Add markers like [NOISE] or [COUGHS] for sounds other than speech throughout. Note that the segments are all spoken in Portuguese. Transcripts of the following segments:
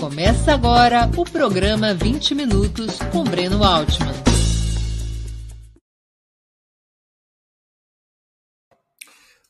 Começa agora o programa 20 Minutos com Breno Altman.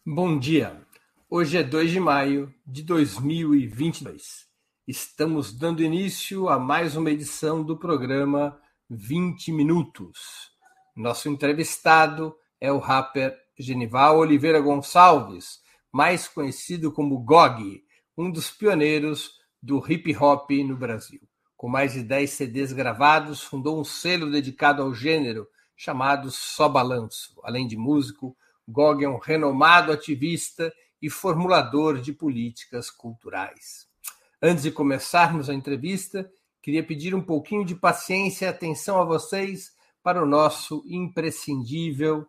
Bom dia. Hoje é 2 de maio de 2022. Estamos dando início a mais uma edição do programa 20 Minutos. Nosso entrevistado é o rapper Genival Oliveira Gonçalves, mais conhecido como Gog, um dos pioneiros do hip hop no Brasil. Com mais de 10 CDs gravados, fundou um selo dedicado ao gênero chamado Só Balanço. Além de músico, Gog é um renomado ativista e formulador de políticas culturais. Antes de começarmos a entrevista, queria pedir um pouquinho de paciência e atenção a vocês para o nosso imprescindível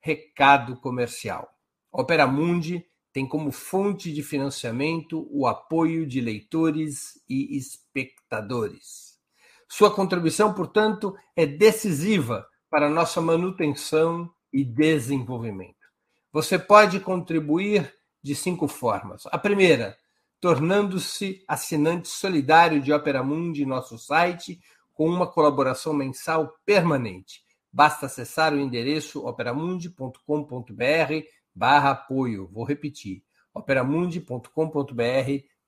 recado comercial. Opera Mundi tem como fonte de financiamento o apoio de leitores e espectadores. Sua contribuição, portanto, é decisiva para nossa manutenção e desenvolvimento. Você pode contribuir de cinco formas. A primeira, tornando-se assinante solidário de Opera Mundi nosso site, com uma colaboração mensal permanente. Basta acessar o endereço operamundi.com.br barra apoio. Vou repetir, operamundi.com.br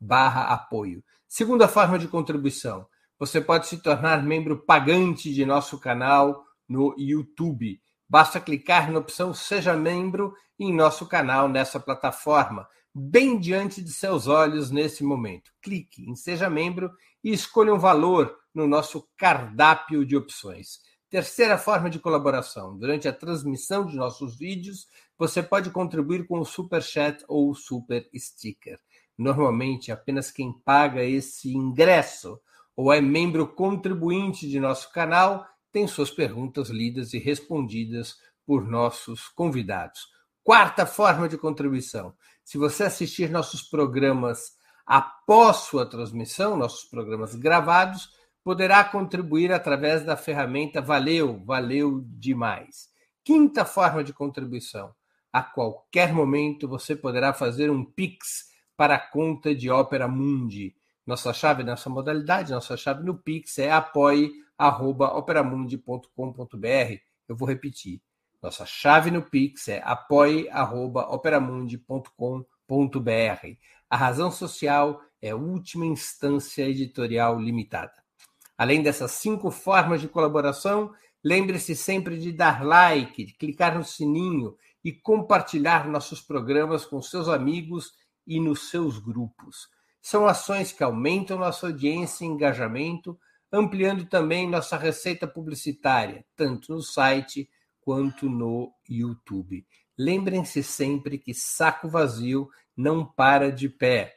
barra apoio. Segunda forma de contribuição, você pode se tornar membro pagante de nosso canal no YouTube. Basta clicar na opção Seja Membro em nosso canal nessa plataforma, bem diante de seus olhos nesse momento. Clique em Seja Membro e escolha um valor no nosso cardápio de opções. Terceira forma de colaboração: durante a transmissão de nossos vídeos, você pode contribuir com o Super Chat ou o Super Sticker. Normalmente, apenas quem paga esse ingresso ou é membro contribuinte de nosso canal tem suas perguntas lidas e respondidas por nossos convidados. Quarta forma de contribuição: se você assistir nossos programas após sua transmissão, nossos programas gravados, poderá contribuir através da ferramenta Valeu, valeu demais. Quinta forma de contribuição: a qualquer momento você poderá fazer um Pix para a conta de Opera Mundi. Nossa chave nessa modalidade, nossa chave no Pix é apoie.operamundi.com.br. Eu vou repetir. Nossa chave no Pix é apoie.operamundi.com.br. A razão social é última instância editorial limitada. Além dessas cinco formas de colaboração, lembre-se sempre de dar like, de clicar no sininho e compartilhar nossos programas com seus amigos e nos seus grupos. São ações que aumentam nossa audiência e engajamento, ampliando também nossa receita publicitária, tanto no site quanto no YouTube. Lembrem-se sempre que saco vazio não para de pé.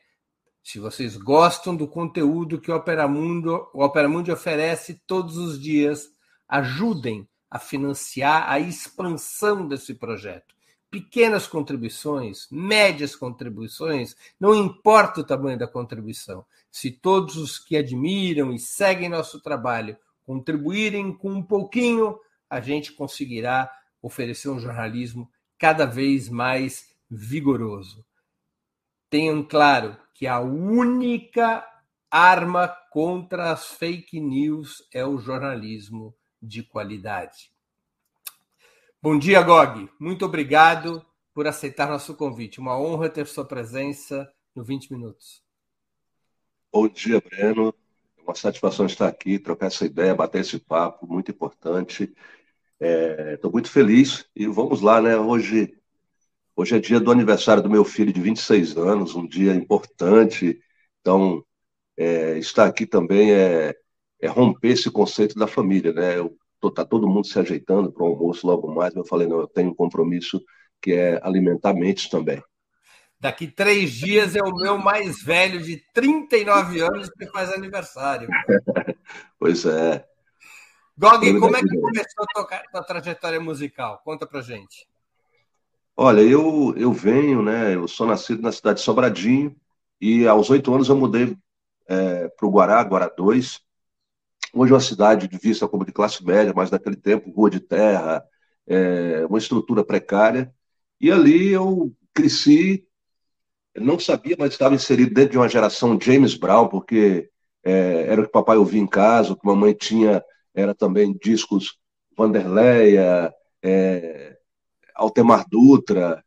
Se vocês gostam do conteúdo que o Opera Mundo, o Opera Mundi oferece todos os dias, ajudem a financiar a expansão desse projeto. Pequenas contribuições, médias contribuições, não importa o tamanho da contribuição. Se todos os que admiram e seguem nosso trabalho contribuírem com um pouquinho, a gente conseguirá oferecer um jornalismo cada vez mais vigoroso. Tenham claro que a única arma contra as fake news é o jornalismo de qualidade. Bom dia, Gog. Muito obrigado por aceitar nosso convite. Uma honra ter sua presença no 20 Minutos. Bom dia, Breno. É uma satisfação estar aqui, trocar essa ideia, bater esse papo, muito importante. Estou é, muito feliz e vamos lá, né? Hoje Hoje é dia do aniversário do meu filho de 26 anos, um dia importante. Então, é, estar aqui também é, é, romper esse conceito da família, né? Eu, tô, tá todo mundo se ajeitando para o almoço logo mais, mas eu falei, não, eu tenho um compromisso que é alimentar mentes também. Daqui três dias é o meu mais velho, de 39 anos, que faz aniversário. [LAUGHS] pois é. Gog, como é que começou a tua trajetória musical? Conta pra gente. Olha, eu, eu venho, né? Eu sou nascido na cidade de Sobradinho e aos oito anos eu mudei é, para o Guará, Guará 2. Hoje é uma cidade de vista como de classe média, mas naquele tempo rua de terra, é, uma estrutura precária. E ali eu cresci, não sabia, mas estava inserido dentro de uma geração James Brown, porque é, era o que papai ouvia em casa, o que mamãe tinha era também discos Vanderleia, é, Altemar Dutra,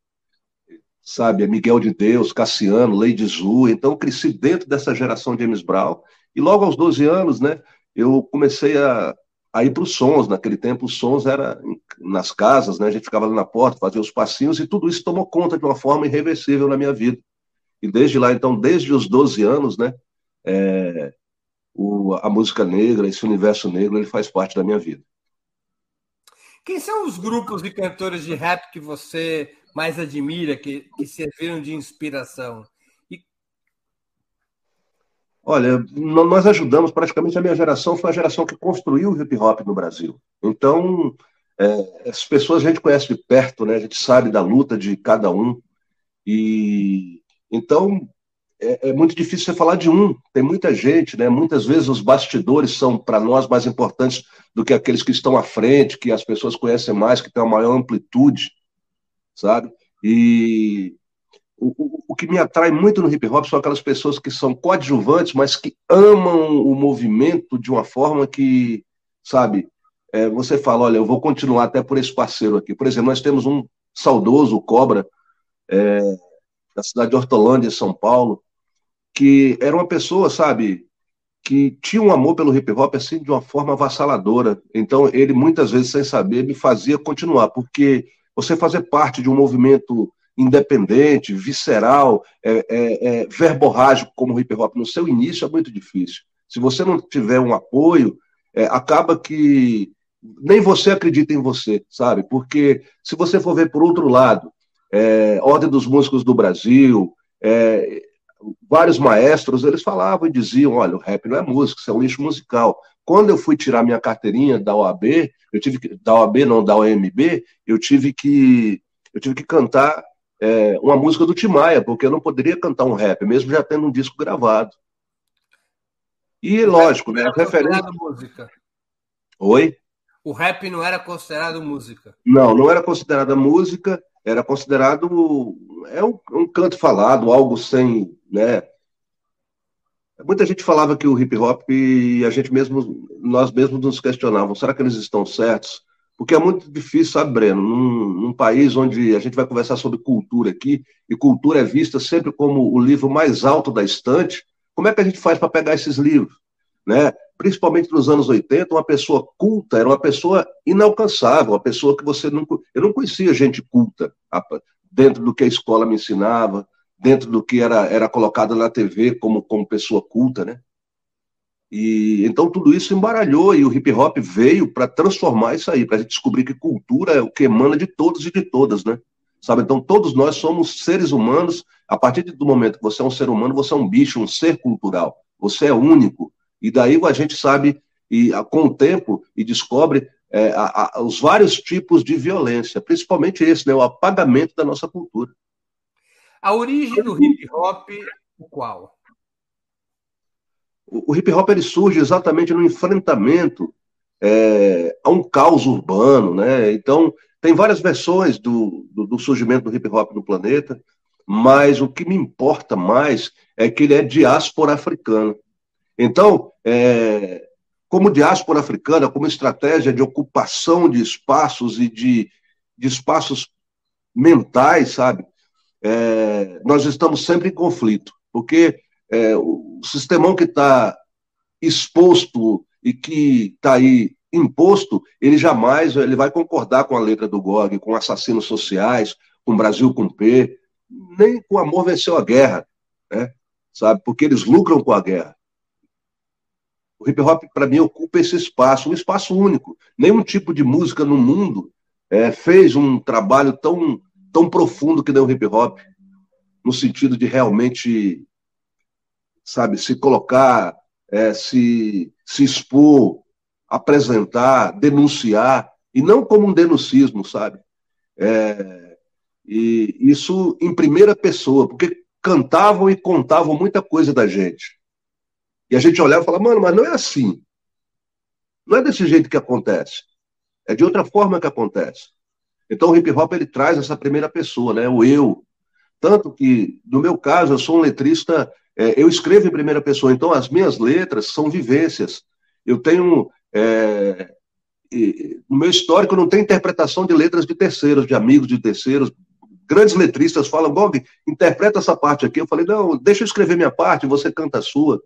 sabe, Miguel de Deus, Cassiano, Lady Zu. Então, cresci dentro dessa geração James Brown. E logo aos 12 anos, né, eu comecei a, a ir para os sons. Naquele tempo, os sons era nas casas, né, a gente ficava ali na porta, fazia os passinhos, e tudo isso tomou conta de uma forma irreversível na minha vida. E desde lá, então, desde os 12 anos, né, é, o, a música negra, esse universo negro, ele faz parte da minha vida. Quem são os grupos e cantores de rap que você mais admira, que, que serviram de inspiração? Olha, nós ajudamos, praticamente a minha geração foi a geração que construiu o hip hop no Brasil. Então, é, as pessoas a gente conhece de perto, né? a gente sabe da luta de cada um. E então é, é, muito difícil você falar de um. Tem muita gente, né? Muitas vezes os bastidores são para nós mais importantes do que aqueles que estão à frente, que as pessoas conhecem mais, que têm uma maior amplitude, sabe? E o, o, que me atrai muito no hip hop são aquelas pessoas que são coadjuvantes, mas que amam o movimento de uma forma que, sabe? É, você fala, olha, eu vou continuar até por esse parceiro aqui. Por exemplo, nós temos um saudoso, Cobra, é, da cidade de Hortolândia, São Paulo, que era uma pessoa, sabe, que tinha um amor pelo hip hop assim de uma forma avassaladora. Então ele muitas vezes sem saber me fazia continuar, porque você fazer parte de um movimento independente, visceral, é, é, é, verborrágico como o hip hop no seu início é muito difícil. Se você não tiver um apoio, é, acaba que nem você acredita em você, sabe? Porque se você for ver por outro lado, é, Ordem dos Músicos do Brasil, é, vários maestros, eles falavam e diziam, olha, o rap não é música, isso é um lixo musical. Quando eu fui tirar minha carteirinha da OAB, eu tive que, da OAB não, da OMB, eu tive que, eu tive que cantar é, uma música do Timaya, porque eu não poderia cantar um rap, mesmo já tendo um disco gravado. E o lógico, né? Referência. Música. Oi? O rap não era considerado música. Não, não era considerada música era considerado é um, um, canto falado, algo sem, né? Muita gente falava que o hip hop e a gente mesmo, nós mesmos nos questionávamos, será que eles estão certos? Porque é muito difícil, sabe, Breno, num, num país onde a gente vai conversar sobre cultura aqui, e cultura é vista sempre como o livro mais alto da estante, como é que a gente faz para pegar esses livros? Né? principalmente nos anos 80, uma pessoa culta era uma pessoa inalcançável, uma pessoa que você não. Eu não conhecia gente culta dentro do que a escola me ensinava, dentro do que era, era colocado na TV como, como pessoa culta, né? E então tudo isso embaralhou e o hip hop veio para transformar isso aí, para a gente descobrir que cultura é o que emana de todos e de todas, né? Sabe? Então todos nós somos seres humanos. A partir do momento que você é um ser humano, você é um bicho, um ser cultural. Você é único. E daí a gente sabe, e com o tempo, e descobre é, a, a, os vários tipos de violência, principalmente esse, né, o apagamento da nossa cultura. A origem do hip hop, qual? O, hip hop ele surge exatamente no enfrentamento é, a um caos urbano, né? Então, tem várias versões do, do, do, surgimento do hip hop no planeta, mas o que me importa mais é que ele é diáspora africana. Então, é, como diáspora africana, como estratégia de ocupação de espaços e de, de espaços mentais, sabe? É, nós estamos sempre em conflito, porque é, o sistemão que está exposto e que está aí imposto, ele jamais ele vai concordar com a letra do GOG, com assassinos sociais, com Brasil com P, nem com amor venceu a guerra, né? sabe? Porque eles lucram com a guerra. O hip hop, para mim, ocupa esse espaço, um espaço único. Nenhum tipo de música no mundo é, fez um trabalho tão, tão profundo que nem o hip hop, no sentido de realmente, sabe, se colocar, é, se, se expor, apresentar, denunciar, e não como um denuncismo, sabe? É, e isso em primeira pessoa, porque cantavam e contavam muita coisa da gente. E a gente olhava e falava, mano, mas não é assim. Não é desse jeito que acontece. É de outra forma que acontece. Então o hip hop ele traz essa primeira pessoa, né? O eu. Tanto que, no meu caso, eu sou um letrista é, eu escrevo em primeira pessoa, então as minhas letras são vivências. Eu tenho. É, no meu histórico não tem interpretação de letras de terceiros, de amigos de terceiros. Grandes letristas falam, Gog, interpreta essa parte aqui. Eu falei, não, deixa eu escrever minha parte, você canta a sua.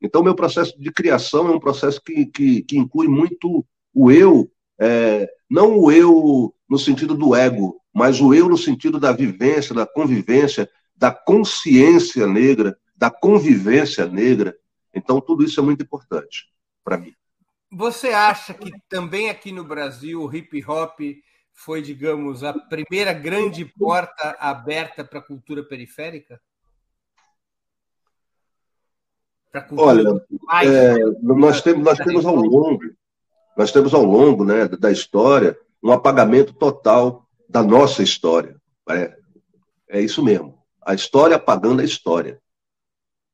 Então, meu processo de criação é um processo que, que, que inclui muito o eu, é, não o eu no sentido do ego, mas o eu no sentido da vivência, da convivência, da consciência negra, da convivência negra. Então, tudo isso é muito importante para mim. Você acha que também aqui no Brasil o hip hop foi, digamos, a primeira grande porta aberta para a cultura periférica? Olha, é, nós temos, nós temos ao longo, nós temos ao longo né, da história um apagamento total da nossa história. É, é isso mesmo. A história apagando a história.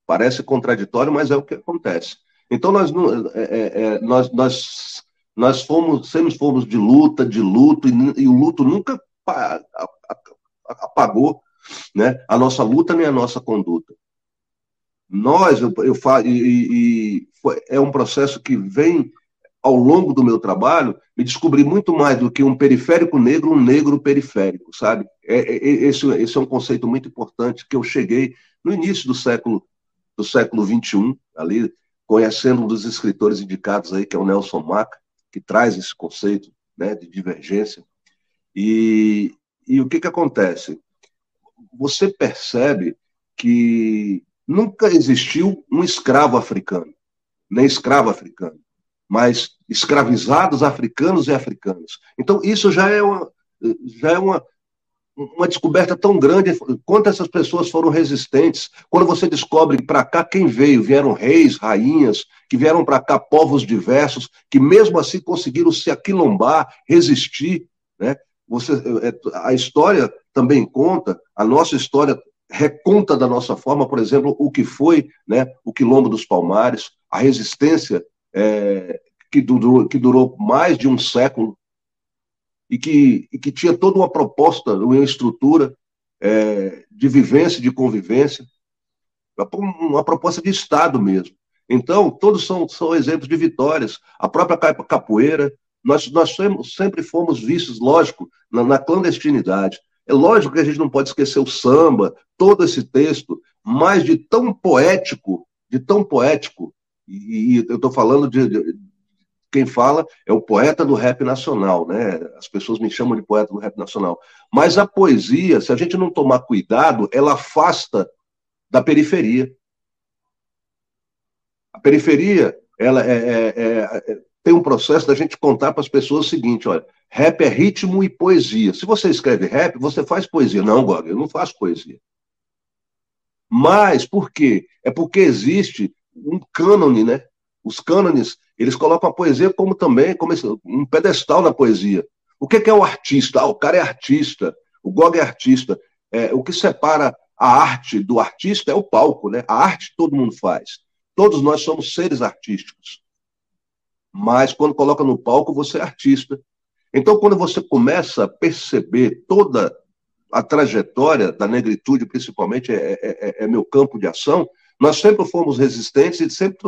Parece contraditório, mas é o que acontece. Então, nós, é, é, é, nós, nós, nós fomos, sempre fomos de luta, de luto, e, e o luto nunca apagou né, a nossa luta nem a nossa conduta. Nós, eu, eu falo, e, e, é um processo que vem ao longo do meu trabalho, me descobri muito mais do que um periférico negro, um negro periférico, sabe? É, é, é esse, esse é um conceito muito importante que eu cheguei no início do século do século 21, ali conhecendo um dos escritores indicados aí, que é o Nelson Maca, que traz esse conceito né, de divergência. E, e o que, que acontece? Você percebe que nunca existiu um escravo africano, nem escravo africano, mas escravizados africanos e africanas. Então, isso já é uma, já é uma, uma descoberta tão grande, quanto essas pessoas foram resistentes. Quando você descobre para cá quem veio, vieram reis, rainhas, que vieram para cá povos diversos, que mesmo assim conseguiram se aquilombar, resistir, né? Você, é, a história também conta, a nossa história reconta da nossa forma, por exemplo, o que foi né, o Quilombo dos Palmares, a resistência é, que, durou, que durou mais de um século e que, e que tinha toda uma proposta, uma estrutura é, de vivência, de convivência, uma proposta de Estado mesmo. Então, todos são, são exemplos de vitórias. A própria capoeira, nós, nós sempre fomos vistos, lógico, na, na clandestinidade. É lógico que a gente não pode esquecer o samba, todo esse texto, mas de tão poético, de tão poético, e, e eu estou falando de, de, quem fala é o poeta do rap nacional, né? As pessoas me chamam de poeta do rap nacional. Mas a poesia, se a gente não tomar cuidado, ela afasta da periferia. A periferia, ela é, é, é, é tem um processo da gente contar para as pessoas o seguinte: olha, rap é ritmo e poesia. Se você escreve rap, você faz poesia. Não, Gog, eu não faço poesia. Mas por quê? É porque existe um cânone, né? Os cânones eles colocam a poesia como também como um pedestal na poesia. O que é o artista? Ah, o cara é artista, o Gog é artista. É, o que separa a arte do artista é o palco, né? A arte todo mundo faz. Todos nós somos seres artísticos. Mas quando coloca no palco, você é artista. Então, quando você começa a perceber toda a trajetória da negritude, principalmente, é, é, é, é meu campo de ação, nós sempre fomos resistentes e sempre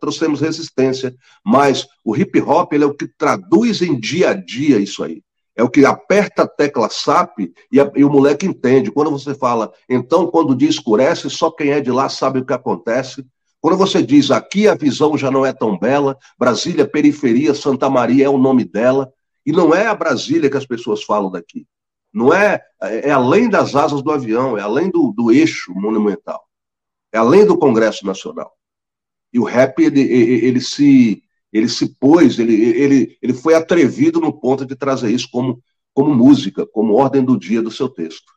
trouxemos resistência, mas o hip hop ele é o que traduz em dia a dia isso aí. É o que aperta a tecla SAP e, a, e o moleque entende. Quando você fala, então, quando o dia escurece, só quem é de lá sabe o que acontece. Quando você diz, aqui a visão já não é tão bela, Brasília, periferia, Santa Maria é o nome dela, e não é a Brasília que as pessoas falam daqui. Não é, é, é além das asas do avião, é além do, do eixo monumental é além do Congresso Nacional. E o rap, ele, ele, ele se, ele se pôs, ele, ele, ele foi atrevido no ponto de trazer isso como, como música, como ordem do dia do seu texto.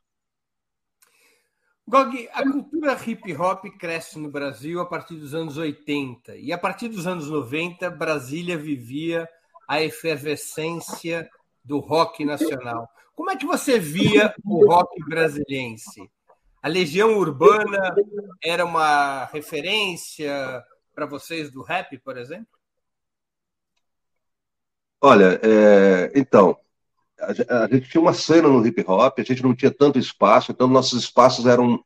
Gog, a cultura hip hop cresce no Brasil a partir dos anos 80 e a partir dos anos 90 Brasília vivia a efervescência do rock nacional. Como é que você via o rock brasiliense? A Legião Urbana era uma referência para vocês do rap, por exemplo? Olha, é, então, a, a, gente tinha uma cena no hip hop, a gente não tinha tanto espaço, então nossos espaços eram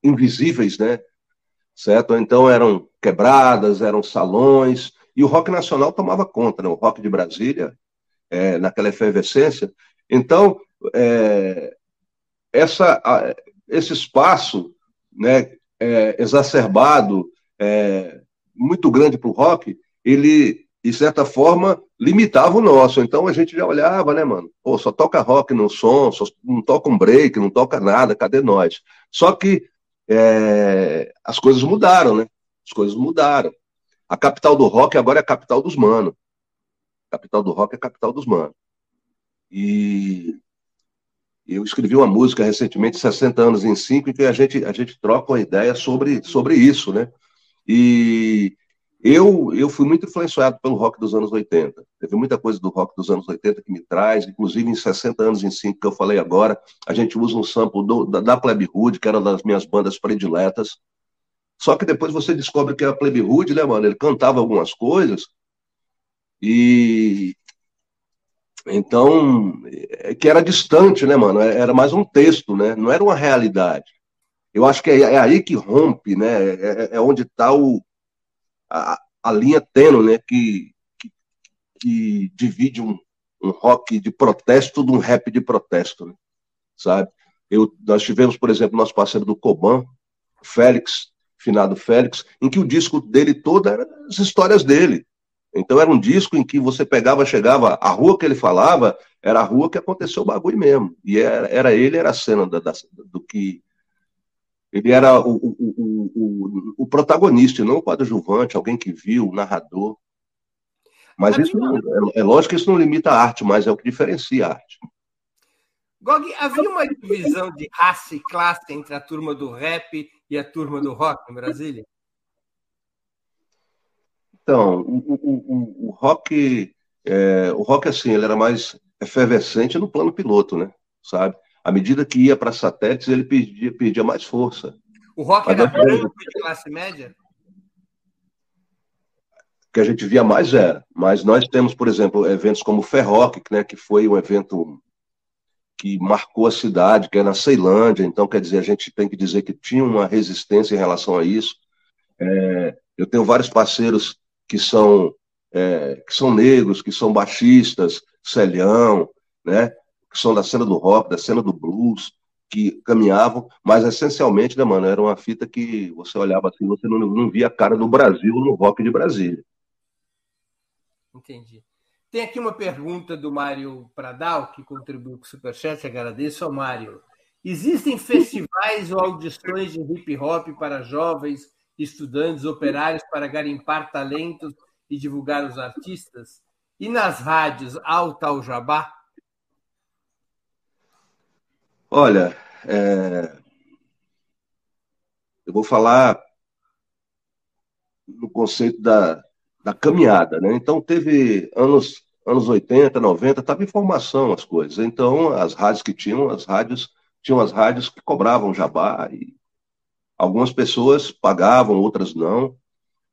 invisíveis, né? certo? Então eram quebradas, eram salões, e o rock nacional tomava conta, né? o rock de Brasília, é, naquela efervescência. Então, é, essa, esse espaço né, é, exacerbado, é, muito grande para o rock, ele, de certa forma, limitava o nosso. Então a gente já olhava, né, mano? Pô, só toca rock no som, só, não toca um break, não toca nada, cadê nós? Só que é, as coisas mudaram, né? As coisas mudaram. A capital do rock agora é a capital dos manos. Capital do rock é a capital dos manos. E eu escrevi uma música recentemente, 60 anos em 5, em que a gente, a gente troca uma ideia sobre, sobre isso, né? E eu, eu fui muito influenciado pelo rock dos anos 80. Teve muita coisa do rock dos anos 80 que me traz, inclusive em 60 anos em 5, que eu falei agora, a gente usa um sample do, da, da Plebe Hood, que era uma das minhas bandas prediletas. Só que depois você descobre que a Plebe Hood, né, mano, ele cantava algumas coisas e, então, é que era distante, né, mano? Era mais um texto, né? Não era uma realidade. Eu acho que é, é aí que rompe, né? É, é onde está a, a, linha tênue, né? Que, que, que divide um, um, rock de protesto de um rap de protesto, né? sabe? Eu, nós tivemos, por exemplo, nosso parceiro do Coban, Félix, finado Félix, em que o disco dele todo era as histórias dele. Então era um disco em que você pegava, chegava, a rua que ele falava era a rua que aconteceu o bagulho mesmo. E era, era ele, era a cena da, da, do que. Ele era o, o, o, o, protagonista, não o coadjuvante, alguém que viu, o narrador. Mas havia... isso é, é lógico que isso não limita a arte, mas é o que diferencia a arte. Gog, havia uma divisão de raça e classe entre a turma do rap e a turma do rock em Brasília? Então, o, o, o, rock, é, o rock assim, ele era mais efervescente no plano piloto, né? Sabe? À medida que ia para satélites, ele perdia, mais força. O rock Mas era branco de classe média? que a gente via mais era. Mas nós temos, por exemplo, eventos como o Ferroc, né, que foi um evento que marcou a cidade, que é na Ceilândia. Então, quer dizer, a gente tem que dizer que tinha uma resistência em relação a isso. É, eu tenho vários parceiros que são, é, que são negros, que são baixistas, celhão, né, que são da cena do rock, da cena do blues, que caminhavam, mas essencialmente, né, mano, era uma fita que você olhava assim, você não, não via a cara do Brasil no rock de Brasília. Entendi. Tem aqui uma pergunta do Mário Pradal, que contribuiu com o Superchat, agradeço ao Mário. Existem festivais ou audições de hip hop para jovens estudantes, operários para garimpar talentos e divulgar os artistas? E nas rádios, alta o jabá? Olha, é... eu vou falar no conceito da, da caminhada, né? Então, teve anos, anos 80, 90, estava em formação as coisas. Então, as rádios que tinham, as rádios, tinham as rádios que cobravam jabá e Algumas pessoas pagavam, outras não,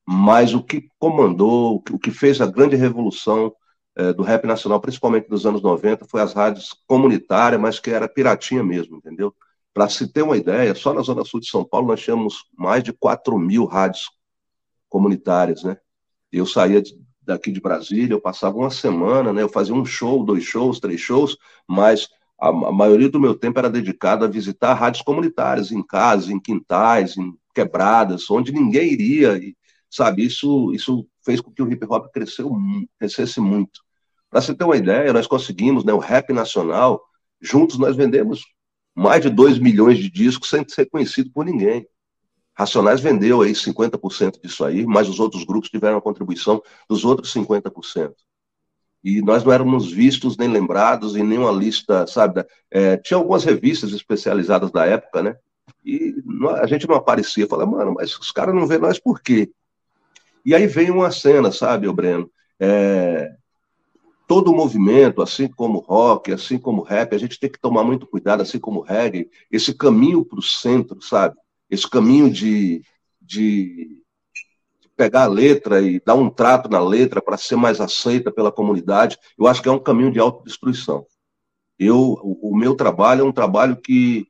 mas o que comandou, o que fez a grande revolução é, do rap nacional, principalmente nos anos 90, foi as rádios comunitárias, mas que era piratinha mesmo, entendeu? Para se ter uma ideia, só na Zona Sul de São Paulo nós tínhamos mais de 4 mil rádios comunitárias, né? Eu saía daqui de Brasília, eu passava uma semana, né? Eu fazia um show, dois shows, três shows, mas a, a, maioria do meu tempo era dedicado a visitar rádios comunitárias, em casas, em quintais, em quebradas, onde ninguém iria, e, sabe? Isso, isso fez com que o hip hop cresceu, crescesse muito. Para você ter uma ideia, nós conseguimos, né, o rap nacional, juntos nós vendemos mais de 2 milhões de discos sem ser conhecido por ninguém. Racionais vendeu aí 50% disso aí, mas os outros grupos tiveram a contribuição dos outros 50% e nós não éramos vistos nem lembrados em nenhuma lista, sabe? É, tinha algumas revistas especializadas da época, né? E a gente não aparecia. Falei, mano, mas os caras não vê nós por quê? E aí vem uma cena, sabe, o Breno? É, todo o movimento, assim como rock, assim como rap, a gente tem que tomar muito cuidado, assim como reggae, esse caminho para o centro, sabe? Esse caminho de, de pegar a letra e dar um trato na letra para ser mais aceita pela comunidade, eu acho que é um caminho de autodestruição. Eu, o, meu trabalho é um trabalho que,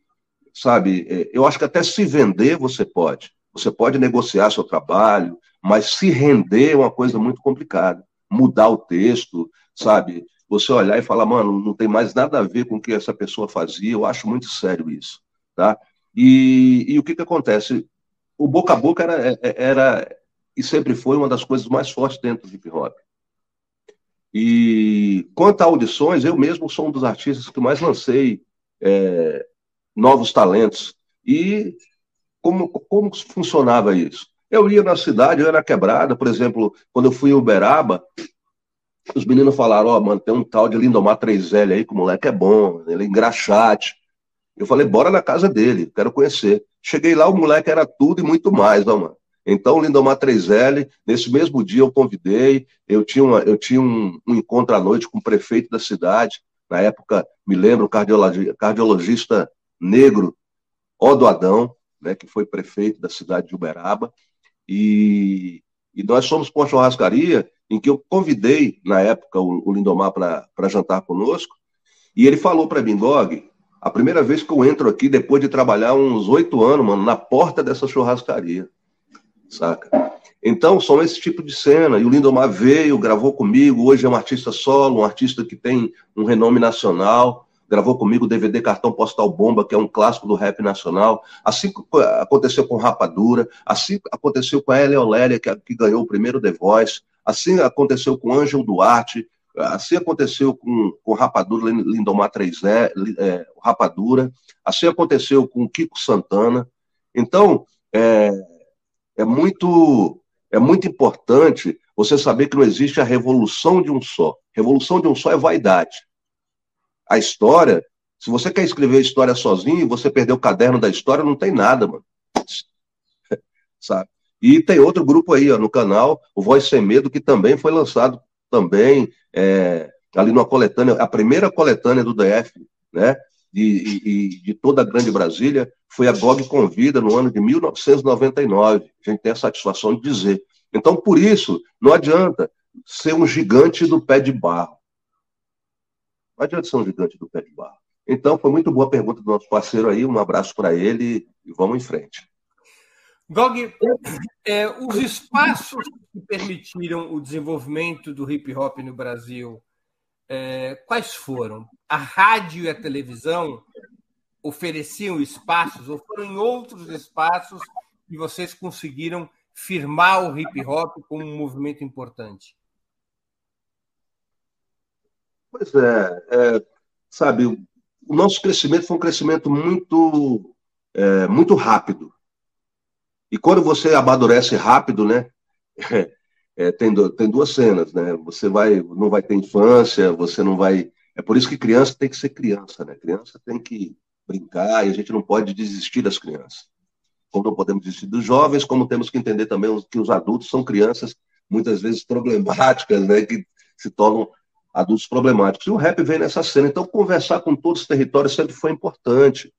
sabe, é, eu acho que até se vender você pode, você pode negociar seu trabalho, mas se render é uma coisa muito complicada. Mudar o texto, sabe? Você olhar e falar, mano, não tem mais nada a ver com o que essa pessoa fazia, eu acho muito sério isso, tá? E, e o que que acontece? O boca a boca era, é, é, era e sempre foi uma das coisas mais fortes dentro do hip hop. E quanto a audições, eu mesmo sou um dos artistas que mais lancei é, novos talentos. E como, como funcionava isso? Eu ia na cidade, eu na quebrada, por exemplo, quando eu fui em Uberaba, os meninos falaram, ó, oh, mano, tem um tal de Lindomar 3L aí, que o moleque é bom, ele é engraxate. Eu falei, bora na casa dele, quero conhecer. Cheguei lá, o moleque era tudo e muito mais, ó, mano. Então, Lindomar 3L, nesse mesmo dia eu convidei, eu tinha, uma, eu tinha um, um, encontro à noite com o prefeito da cidade, na época, me lembro, cardiologista, cardiologista negro, Odo Adão, né, que foi prefeito da cidade de Uberaba, e, e nós fomos para uma churrascaria em que eu convidei, na época, o, o Lindomar para jantar conosco, e ele falou para mim, Gog, a primeira vez que eu entro aqui, depois de trabalhar uns oito anos, mano, na porta dessa churrascaria, saca? Então, são esse tipo de cena. E o Lindomar veio, gravou comigo, hoje é um artista solo, um artista que tem um renome nacional, gravou comigo o DVD Cartão Postal Bomba, que é um clássico do rap nacional. Assim aconteceu com Rapadura, assim aconteceu com a Elia Oléria, que, que ganhou o primeiro The Voice, assim aconteceu com Ângelo Duarte, assim aconteceu com, com Rapadura, Lindomar 3 é, é, Rapadura, assim aconteceu com Kiko Santana. Então, é, é muito é muito importante você saber que não existe a revolução de um só. Revolução de um só é vaidade a história, se você quer escrever a história sozinho, você perdeu o caderno da história, não tem nada, mano. [LAUGHS] Sabe? E tem outro grupo aí, ó, no canal, o Voz Sem Medo, que também foi lançado também é, ali numa coletânea, a primeira coletânea do DF, né? De, de toda a Grande Brasília, foi a GOG Convida no ano de 1999. A gente tem a satisfação de dizer. Então, por isso, não adianta ser um gigante do pé de barro. Não adianta ser um gigante do pé de barro. Então, foi muito boa a pergunta do nosso parceiro aí. Um abraço para ele e vamos em frente. Gog, é, os espaços que permitiram o desenvolvimento do hip hop no Brasil, é, quais foram? A rádio e a televisão ofereciam espaços ou foram em outros espaços que vocês conseguiram firmar o hip hop como um movimento importante? Pois é, é, sabe, o nosso crescimento foi um crescimento muito, é, muito rápido. E quando você amadurece rápido, né, [LAUGHS] é, tem, tem duas cenas, né? Você vai, não vai ter infância, você não vai. É por isso que criança tem que ser criança, né? Criança tem que brincar e a gente não pode desistir das crianças. Como não podemos desistir dos jovens, como temos que entender também que os adultos são crianças muitas vezes problemáticas, né? Que se tornam adultos problemáticos. E o rap vem nessa cena. Então, conversar com todos os territórios sempre foi importante.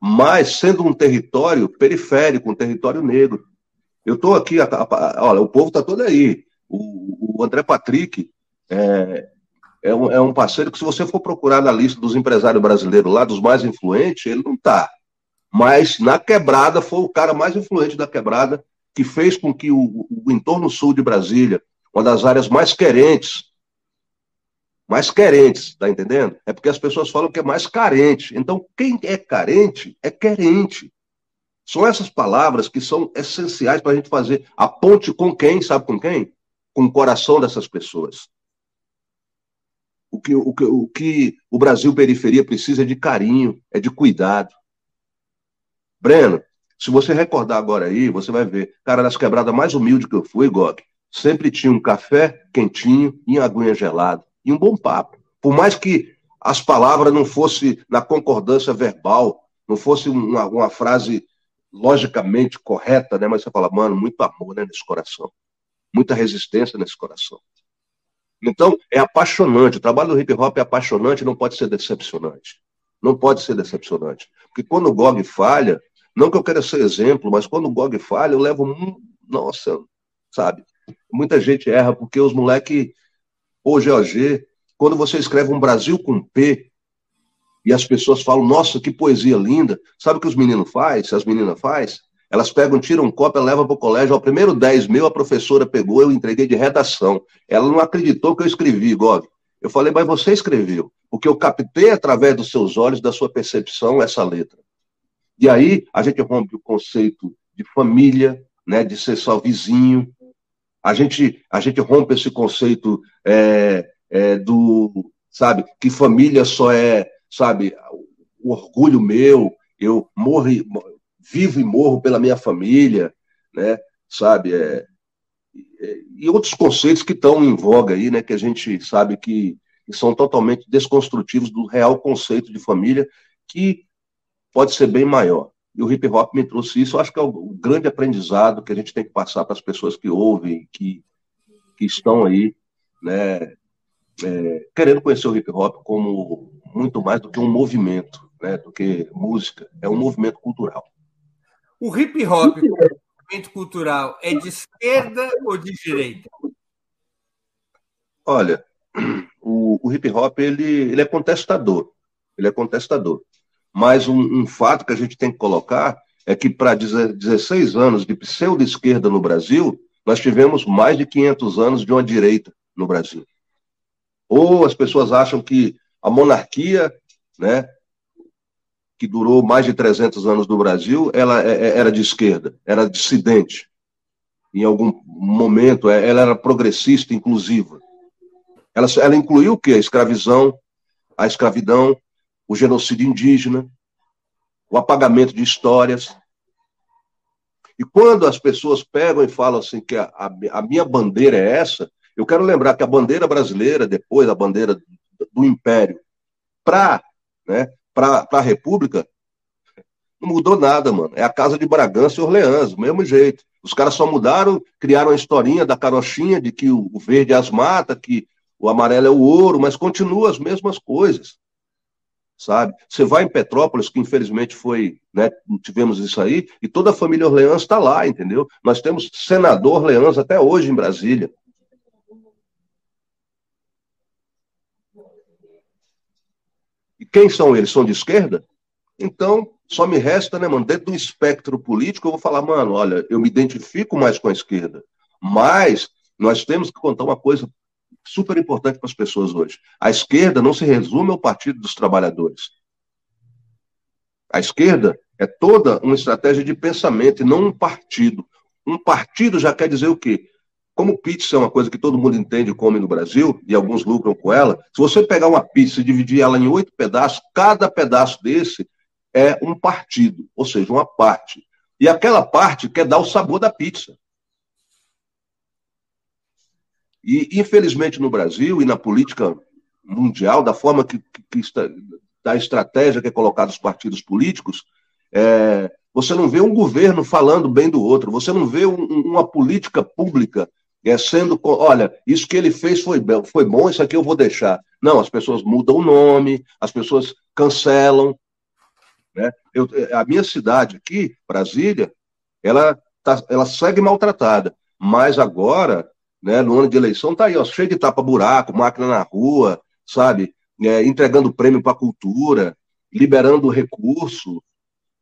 Mas, sendo um território periférico, um território negro. Eu estou aqui, olha, o povo está todo aí. O, o, André Patrick é, é, um, é um parceiro que, se você for procurar na lista dos empresários brasileiros lá, dos mais influentes, ele não está. Mas, na quebrada, foi o cara mais influente da quebrada, que fez com que o, o entorno sul de Brasília, uma das áreas mais querentes mais querentes, tá entendendo? É porque as pessoas falam que é mais carente. Então, quem é carente é querente. São essas palavras que são essenciais para a gente fazer a ponte com quem, sabe com quem? Com o coração dessas pessoas. O que o, que, o, que o Brasil periferia precisa é de carinho, é de cuidado. Breno, se você recordar agora aí, você vai ver, cara, nas quebradas mais humildes que eu fui, Gog, sempre tinha um café quentinho e aguinha gelada e um bom papo. Por mais que as palavras não fossem na concordância verbal, não fosse uma, uma frase logicamente correta, né? Mas você fala, mano, muito amor né, nesse coração, muita resistência nesse coração. Então, é apaixonante. O trabalho do hip hop é apaixonante, não pode ser decepcionante. Não pode ser decepcionante. Porque quando o GOG falha, não que eu queira ser exemplo, mas quando o GOG falha, eu levo. Nossa, sabe? Muita gente erra porque os moleques ou GOG, quando você escreve um Brasil com P, e as pessoas falam, nossa, que poesia linda, sabe o que os meninos faz, as meninas faz? Elas pegam, tiram copo, levam para o colégio. O primeiro 10 mil a professora pegou, eu entreguei de redação. Ela não acreditou que eu escrevi, Gov. Eu falei, mas você escreveu, porque eu captei através dos seus olhos, da sua percepção, essa letra. E aí a gente rompe o conceito de família, né, de ser só vizinho. A gente, a gente rompe esse conceito é, é, do, sabe, que família só é, sabe, o orgulho meu, eu morro, vivo e morro pela minha família, né? Sabe? É, é, e outros conceitos que estão em voga aí, né? Que a gente sabe que, são totalmente desconstrutivos do real conceito de família, que pode ser bem maior. E o hip hop me trouxe isso. Eu acho que é o grande aprendizado que a gente tem que passar para as pessoas que ouvem, que, que estão aí, né? É, querendo conhecer o hip hop como muito mais do que um movimento, né? Do que música. É um movimento cultural. O hip hop, como movimento cultural, é de esquerda ou de direita? Olha, o, o hip hop ele, ele é contestador. Ele é contestador. Mas um, um fato que a gente tem que colocar é que para 16 anos de pseudo-esquerda no Brasil, nós tivemos mais de 500 anos de uma direita no Brasil. Ou as pessoas acham que a monarquia, né, que durou mais de 300 anos no Brasil, ela é, é, era de esquerda, era dissidente. Em algum momento, é, ela era progressista, inclusiva. Ela, ela incluiu o quê? A escravização, a escravidão, o genocídio indígena, o apagamento de histórias. E quando as pessoas pegam e falam assim que a, a, a minha bandeira é essa, eu quero lembrar que a bandeira brasileira, depois a bandeira do, do Império, para né, para a República, não mudou nada, mano. É a casa de Bragança e Orleans, do mesmo jeito. Os caras só mudaram, criaram a historinha da carochinha de que o verde é as matas, que o amarelo é o ouro, mas continua as mesmas coisas. Sabe? Você vai em Petrópolis, que infelizmente foi, né, tivemos isso aí, e toda a família Orleans está lá, entendeu? Nós temos senador Orleans até hoje em Brasília. Quem são eles? São de esquerda? Então, só me resta, né, mano, dentro do espectro político, eu vou falar, mano, olha, eu me identifico mais com a esquerda, mas nós temos que contar uma coisa super importante para as pessoas hoje. A esquerda não se resume ao Partido dos Trabalhadores. A esquerda é toda uma estratégia de pensamento e não um partido. Um partido já quer dizer o quê? Como pizza é uma coisa que todo mundo entende e come no Brasil, e alguns lucram com ela, se você pegar uma pizza e dividir ela em oito pedaços, cada pedaço desse é um partido, ou seja, uma parte. E aquela parte quer dar o sabor da pizza. E, infelizmente, no Brasil e na política mundial, da forma que, que, que está, da estratégia que é colocada os partidos políticos, é, você não vê um governo falando bem do outro, você não vê um, uma política pública é sendo, olha, isso que ele fez foi, foi bom, isso aqui eu vou deixar. Não, as pessoas mudam o nome, as pessoas cancelam. Né? Eu, a minha cidade aqui, Brasília, ela, tá, ela segue maltratada, mas agora, né, no ano de eleição, tá aí, ó, cheio de tapa-buraco, máquina na rua, sabe? É, entregando prêmio para a cultura, liberando recurso.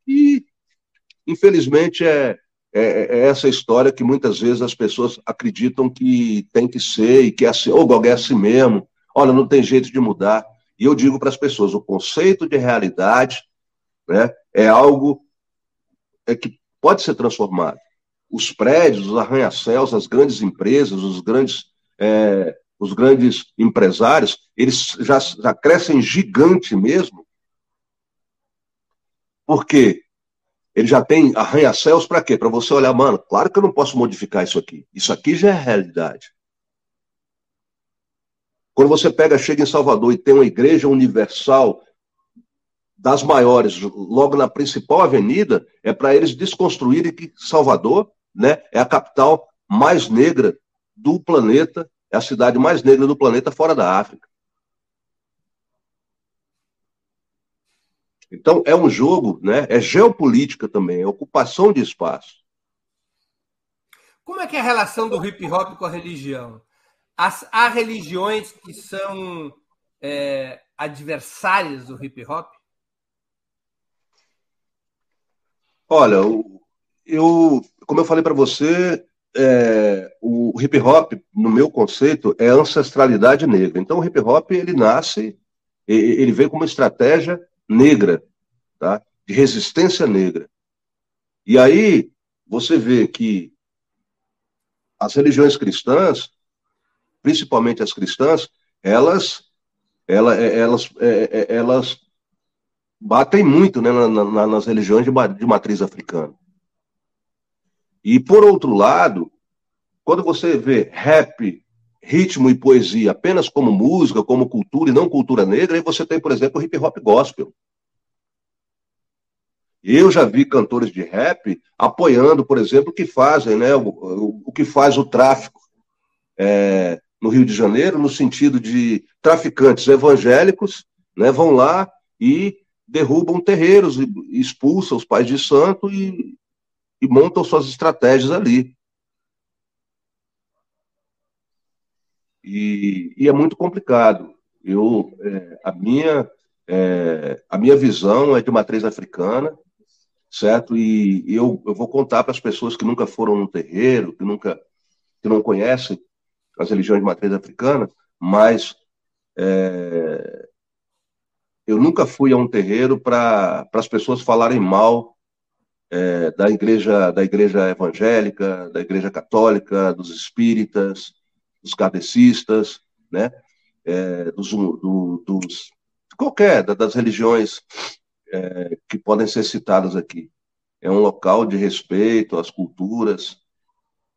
E, infelizmente, é, é, é, é, essa história que muitas vezes as pessoas acreditam que tem que ser e que é assim, ou qualquer é assim mesmo. Olha, não tem jeito de mudar. E eu digo para as pessoas, o conceito de realidade né, é algo é que pode ser transformado. Os prédios, os arranha-céus, as grandes empresas, os grandes, é, os grandes empresários, eles já, já crescem gigante mesmo. Por quê? Ele já tem arranha-céus para quê? Para você olhar, mano, claro que eu não posso modificar isso aqui. Isso aqui já é realidade. Quando você pega, chega em Salvador e tem uma igreja universal das maiores, logo na principal avenida, é para eles desconstruírem que Salvador né, é a capital mais negra do planeta, é a cidade mais negra do planeta fora da África. Então, é um jogo, né? é geopolítica também, é ocupação de espaço. Como é que é a relação do hip hop com a religião? As, há religiões que são é, adversárias do hip hop? Olha, eu, como eu falei para você, é, o hip hop, no meu conceito, é ancestralidade negra. Então, o hip hop ele nasce, ele vem como uma estratégia negra, tá? de resistência negra. E aí você vê que as religiões cristãs, principalmente as cristãs, elas, elas, elas, é, é, elas batem muito né, nas religiões de matriz africana. E, por outro lado, quando você vê rap, ritmo e poesia apenas como música, como cultura e não cultura negra, aí você tem, por exemplo, hip hop gospel. Eu já vi cantores de rap apoiando, por exemplo, o que fazem, né, o, o, o que faz o tráfico é, no Rio de Janeiro, no sentido de traficantes evangélicos né, vão lá e derrubam terreiros, expulsam os pais de santo e e montam suas estratégias ali. E, e é muito complicado. Eu, é, a, minha, é, a minha visão é de matriz africana, certo? E, eu, eu vou contar para as pessoas que nunca foram no terreiro, que nunca que não conhecem as religiões de matriz africana, mas é, eu nunca fui a um terreiro para as pessoas falarem mal é, da igreja da igreja evangélica, da igreja católica, dos espíritas, dos kardecistas, né, é, dos, do, dos qualquer das religiões é, que podem ser citadas aqui. É um local de respeito às culturas,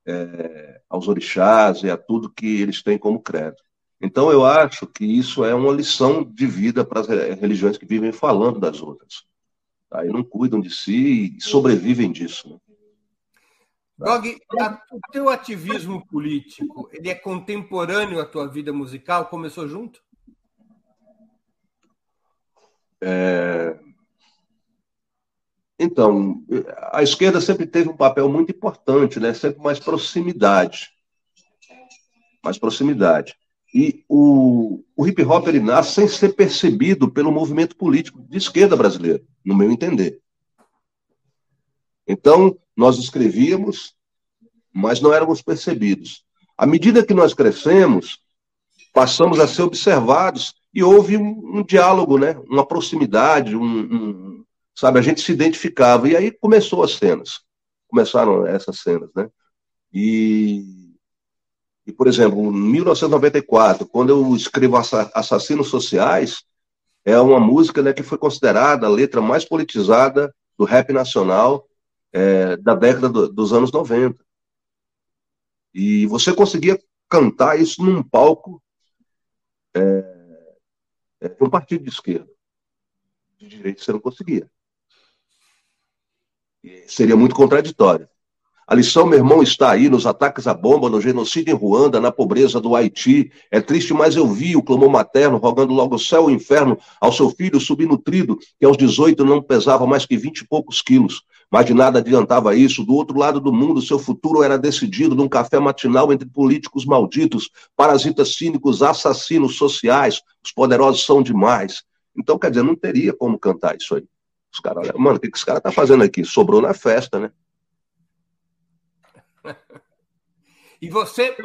é, aos orixás e a tudo que eles têm como credo. Então, eu acho que isso é uma lição de vida para as religiões que vivem falando das outras. Tá? E não cuidam de si e sobrevivem disso. Né? Dog, o teu ativismo político, ele é contemporâneo à tua vida musical? Começou junto? É... Então, a esquerda sempre teve um papel muito importante, né? Sempre mais proximidade. Mais proximidade. E o, o hip hop ele nasce sem ser percebido pelo movimento político de esquerda brasileiro, no meu entender. Então, nós escrevíamos, mas não éramos percebidos. À medida que nós crescemos, passamos a ser observados e houve um, um diálogo, né? uma proximidade, um, um, sabe? A gente se identificava. E aí começou as cenas. Começaram essas cenas, né? E e, por exemplo, em 1994, quando eu escrevo Assassinos Sociais, é uma música né, que foi considerada a letra mais politizada do rap nacional é, da década do, dos anos 90. E você conseguia cantar isso num palco é, é, de um partido de esquerda. De direita você não conseguia. E seria muito contraditório. A lição, meu irmão, está aí nos ataques à bomba, no genocídio em Ruanda, na pobreza do Haiti. É triste, mas eu vi o clamor materno rogando logo o céu e o inferno ao seu filho subnutrido, que aos 18 não pesava mais que 20 e poucos quilos. Mas de nada adiantava isso. Do outro lado do mundo, seu futuro era decidido num café matinal entre políticos malditos, parasitas cínicos, assassinos sociais. Os poderosos são demais. Então, quer dizer, não teria como cantar isso aí. Os caras, mano, o que, que esse cara tá fazendo aqui? Sobrou na festa, né? E você,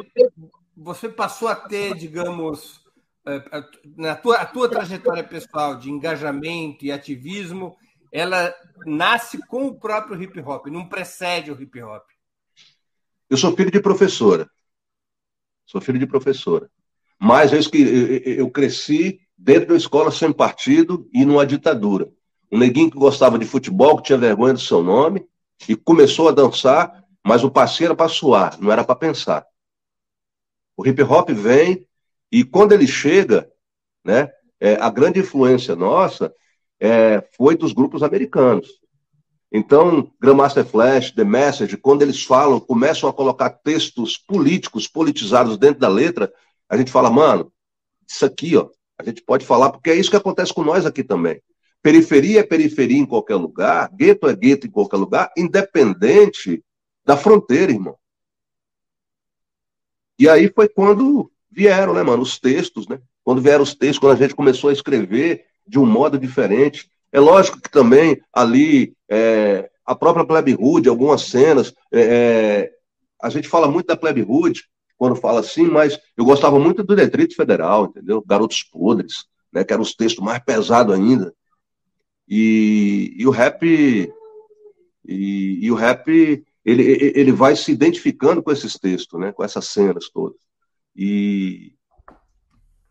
você passou a ter, digamos, é, na tua, a tua trajetória pessoal de engajamento e ativismo, ela nasce com o próprio hip hop, não precede o hip hop. Eu sou filho de professora. Sou filho de professora. Mas eu, eu cresci dentro da escola sem partido e numa ditadura. Um neguinho que gostava de futebol, que tinha vergonha do seu nome, e começou a dançar mas o passeio era para suar, não era para pensar. O hip hop vem e quando ele chega, né, é, a grande influência nossa é, foi dos grupos americanos. Então, Grandmaster Flash, The Message, quando eles falam, começam a colocar textos políticos, politizados dentro da letra, a gente fala, mano, isso aqui, ó, a gente pode falar, porque é isso que acontece com nós aqui também. Periferia é periferia em qualquer lugar, gueto é gueto em qualquer lugar, independente da fronteira, irmão. E aí foi quando vieram, né, mano, os textos, né? Quando vieram os textos, quando a gente começou a escrever de um modo diferente. É lógico que também ali é, a própria Plebe Hood, algumas cenas. É, é, a gente fala muito da Plebe Hood quando fala assim, mas eu gostava muito do Detrito Federal, entendeu? Garotos Podres, né, que eram os textos mais pesados ainda. E, e o rap e, e, o rap ele, ele vai se identificando com esses textos, né, com essas cenas todas. E,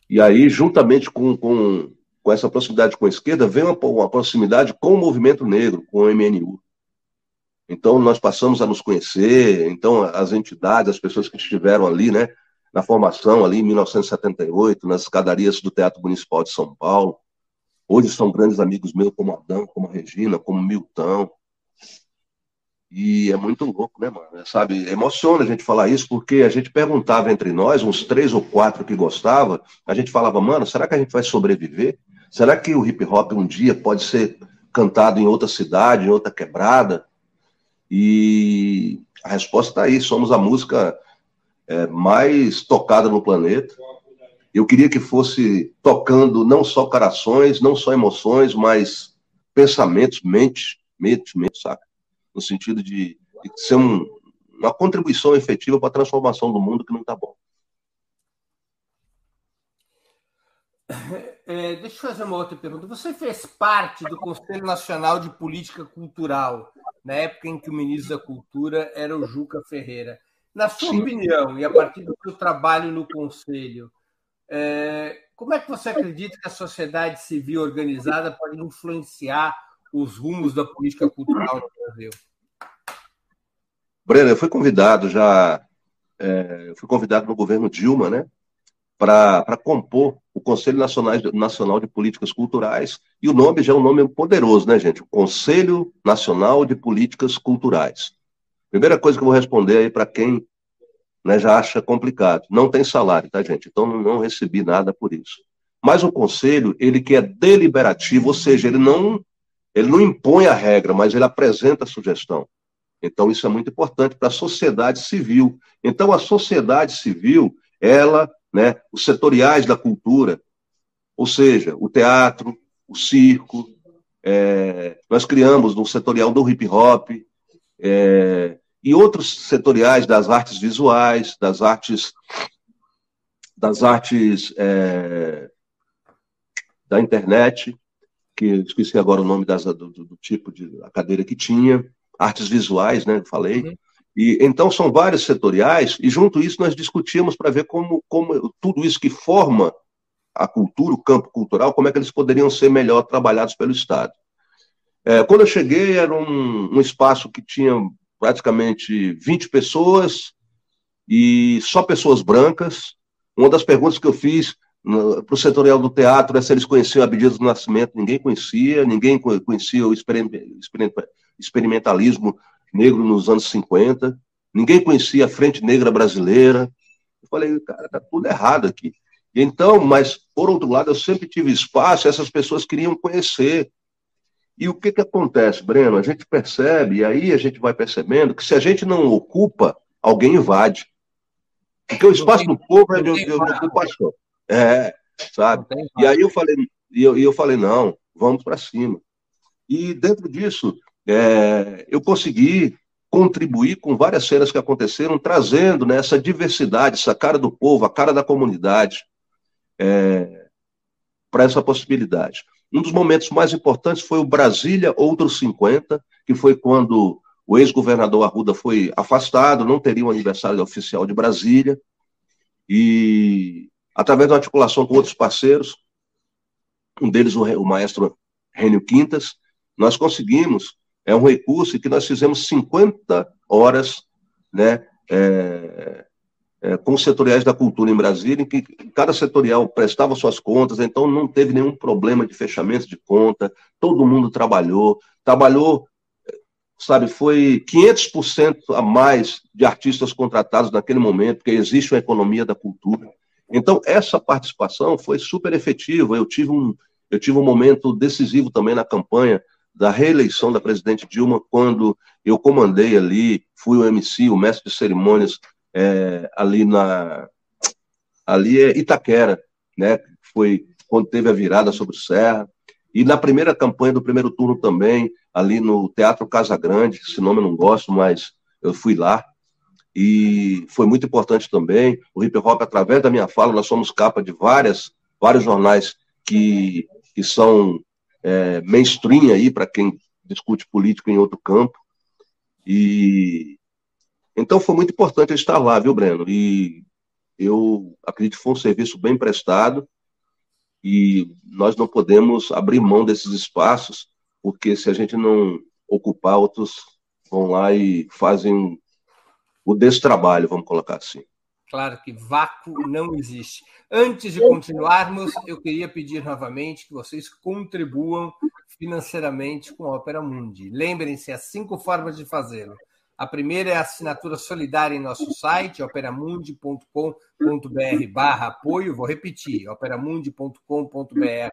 e aí, juntamente com, com, com essa proximidade com a esquerda, vem uma, uma proximidade com o movimento negro, com o MNU. Então, nós passamos a nos conhecer, então, as entidades, as pessoas que estiveram ali, né, na formação, ali em 1978, nas escadarias do Teatro Municipal de São Paulo, hoje são grandes amigos meus, como Adão, como Regina, como Milton. E é muito louco, né, mano? Sabe, emociona a gente falar isso, porque a gente perguntava entre nós, uns três ou quatro que gostava, a gente falava, mano, será que a gente vai sobreviver? Será que o hip hop um dia pode ser cantado em outra cidade, em outra quebrada? E a resposta está aí: somos a música é, mais tocada no planeta. Eu queria que fosse tocando não só corações, não só emoções, mas pensamentos, mente, mente, mente, saca? No sentido de, de ser um, uma contribuição efetiva para a transformação do mundo que não está bom. [COUGHS] É, deixa eu fazer uma outra pergunta. Você fez parte do Conselho Nacional de Política Cultural, na época em que o ministro da Cultura era o Juca Ferreira. Na sua opinião, e a partir do seu trabalho no Conselho, é, como é que você acredita que a sociedade civil organizada pode influenciar os rumos da política cultural no Brasil? Breno, eu fui convidado já, é, fui convidado no governo Dilma, né, para compor o Conselho Nacional, de Políticas Culturais, e o nome já é um nome poderoso, né, gente? O Conselho Nacional de Políticas Culturais. Primeira coisa que eu vou responder aí para quem né, já acha complicado. Não tem salário, tá, gente? Então não recebi nada por isso. Mas o conselho, ele que é deliberativo, ou seja, ele não, ele não impõe a regra, mas ele apresenta a sugestão. Então isso é muito importante para a sociedade civil. Então a sociedade civil, ela né, os setoriais da cultura, ou seja, o teatro, o circo, é, nós criamos um setorial do hip hop, é, e outros setoriais das artes visuais, das artes das artes é, da internet, que esqueci agora o nome das, do, do, tipo de a cadeira que tinha, artes visuais, né? Falei. E, então, são vários setoriais, e junto a isso nós discutimos para ver como, como tudo isso que forma a cultura, o campo cultural, como é que eles poderiam ser melhor trabalhados pelo Estado. É, quando eu cheguei, era um, um espaço que tinha praticamente 20 pessoas e só pessoas brancas. Uma das perguntas que eu fiz para o setorial do teatro é se eles conheciam Abdias do Nascimento. Ninguém conhecia, ninguém conhecia o experimentalismo negro nos anos 50, ninguém conhecia a Frente Negra Brasileira. Eu falei, cara, tá tudo errado aqui. Então, mas, por outro lado, eu sempre tive espaço, essas pessoas queriam conhecer. E o que, que acontece, Breno? A gente percebe, e aí a gente vai percebendo, que se a gente não ocupa, alguém invade. Porque o espaço do povo é de, de, de ocupação. É, sabe? E aí eu falei, e eu, e eu falei, não, vamos para cima. E dentro disso, é, eu consegui contribuir com várias cenas que aconteceram, trazendo né, essa diversidade, essa cara do povo, a cara da comunidade, é, para essa possibilidade. Um dos momentos mais importantes foi o Brasília Outros 50, que foi quando o ex-governador Arruda foi afastado, não teria um aniversário oficial de Brasília, e através da articulação com outros parceiros, um deles o maestro Rênio Quintas, nós conseguimos é um recurso que nós fizemos 50 horas né, é, é, com setoriais da cultura em Brasília, em que cada setorial prestava suas contas, então não teve nenhum problema de fechamento de conta, todo mundo trabalhou, trabalhou, sabe, foi 500% a mais de artistas contratados naquele momento, porque existe uma economia da cultura. Então, essa participação foi super efetiva, eu tive um, eu tive um momento decisivo também na campanha, da reeleição da presidente Dilma, quando eu comandei ali, fui o MC, o mestre de cerimônias, é, ali na. Ali é Itaquera, né? Foi quando teve a virada sobre o Serra. E na primeira campanha do primeiro turno também, ali no Teatro Casa Grande, esse nome eu não gosto, mas eu fui lá, e foi muito importante também. O hip hop, através da minha fala, nós somos capa de várias, vários jornais que, que são é, mainstream aí para quem discute política em outro campo. E então foi muito importante estar lá, viu, Breno? E eu acredito que foi um serviço bem prestado e nós não podemos abrir mão desses espaços, porque se a gente não ocupar, outros vão lá e fazem o destrabalho, vamos colocar assim. Claro que vácuo não existe. Antes de continuarmos, eu queria pedir novamente que vocês contribuam financeiramente com a Opera Mundi. Lembrem-se, há cinco formas de fazê-lo. A primeira é a assinatura solidária em nosso site, operamundi.com.br barra apoio. Vou repetir, operamundi.com.br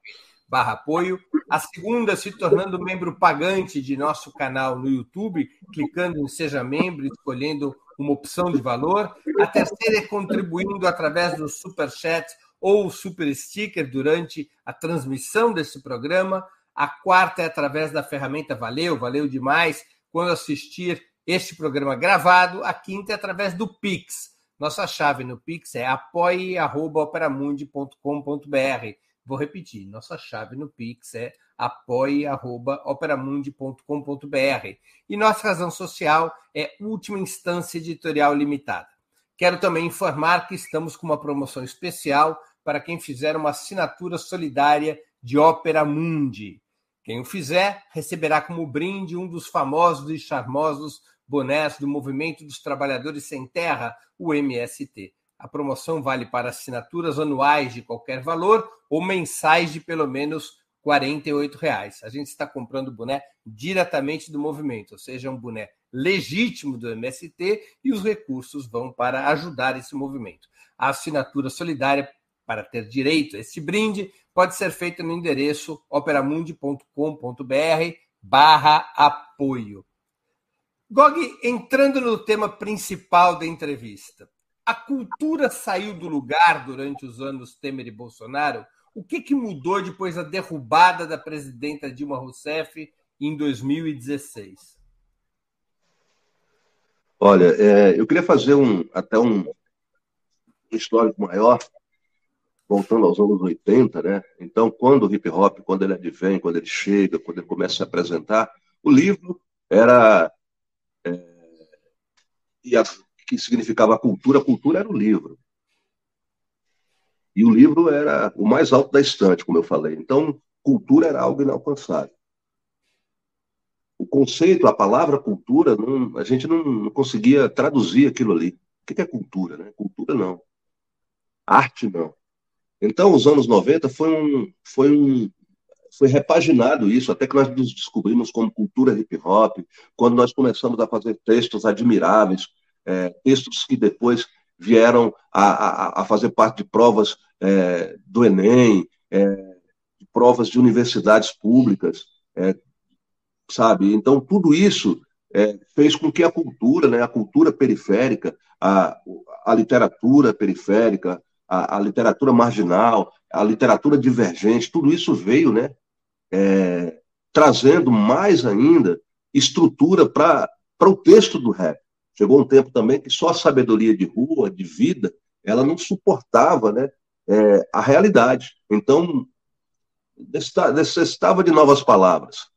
barra apoio. A segunda, se tornando membro pagante de nosso canal no YouTube, clicando em Seja Membro, escolhendo uma opção de valor. A terceira é contribuindo através do Super Chat ou Super Sticker durante a transmissão desse programa. A quarta é através da ferramenta Valeu, valeu demais, quando assistir este programa gravado. A quinta é através do Pix. Nossa chave no Pix é apoie.operamundi.com.br. Vou repetir, nossa chave no Pix é apoie.operamundi.com.br. E nossa razão social é Última Instância Editorial Limitada. Quero também informar que estamos com uma promoção especial para quem fizer uma assinatura solidária de Ópera Mundi. Quem o fizer receberá como brinde um dos famosos e charmosos bonés do Movimento dos Trabalhadores Sem Terra, o MST. A promoção vale para assinaturas anuais de qualquer valor ou mensais de pelo menos R$ reais. A gente está comprando boné diretamente do movimento, ou seja, um boné legítimo do MST e os recursos vão para ajudar esse movimento. A assinatura solidária para ter direito a este brinde pode ser feita no endereço operamundi.com.br barra apoio. Gog, entrando no tema principal da entrevista, a cultura saiu do lugar durante os anos Temer e Bolsonaro? O que, que mudou depois da derrubada da presidenta Dilma Rousseff em 2016? Olha, é, eu queria fazer um até um, um histórico maior, voltando aos anos 80, né? Então, quando o hip hop, quando ele advém, quando ele chega, quando ele começa a se apresentar, o livro era. É, e a, que significava cultura, cultura era o livro. E o livro era o mais alto da estante, como eu falei. Então, cultura era algo inalcançável. O conceito, a palavra cultura, não, a gente não, não, conseguia traduzir aquilo ali. O que é cultura? Né? Cultura não. Arte não. Então, os anos 90 foi um, foi um, foi repaginado isso, até que nós nos descobrimos como cultura hip hop, quando nós começamos a fazer textos admiráveis, é, textos que depois vieram a, a, a, fazer parte de provas é, do Enem, é, de provas de universidades públicas, é, sabe? Então, tudo isso é, fez com que a cultura, né, a cultura periférica, a, a literatura periférica, a, a, literatura marginal, a literatura divergente, tudo isso veio, né, é, trazendo mais ainda estrutura para o texto do rap. Chegou um tempo também que só a sabedoria de rua, de vida, ela não suportava né, é, a realidade. Então, necessitava de novas palavras.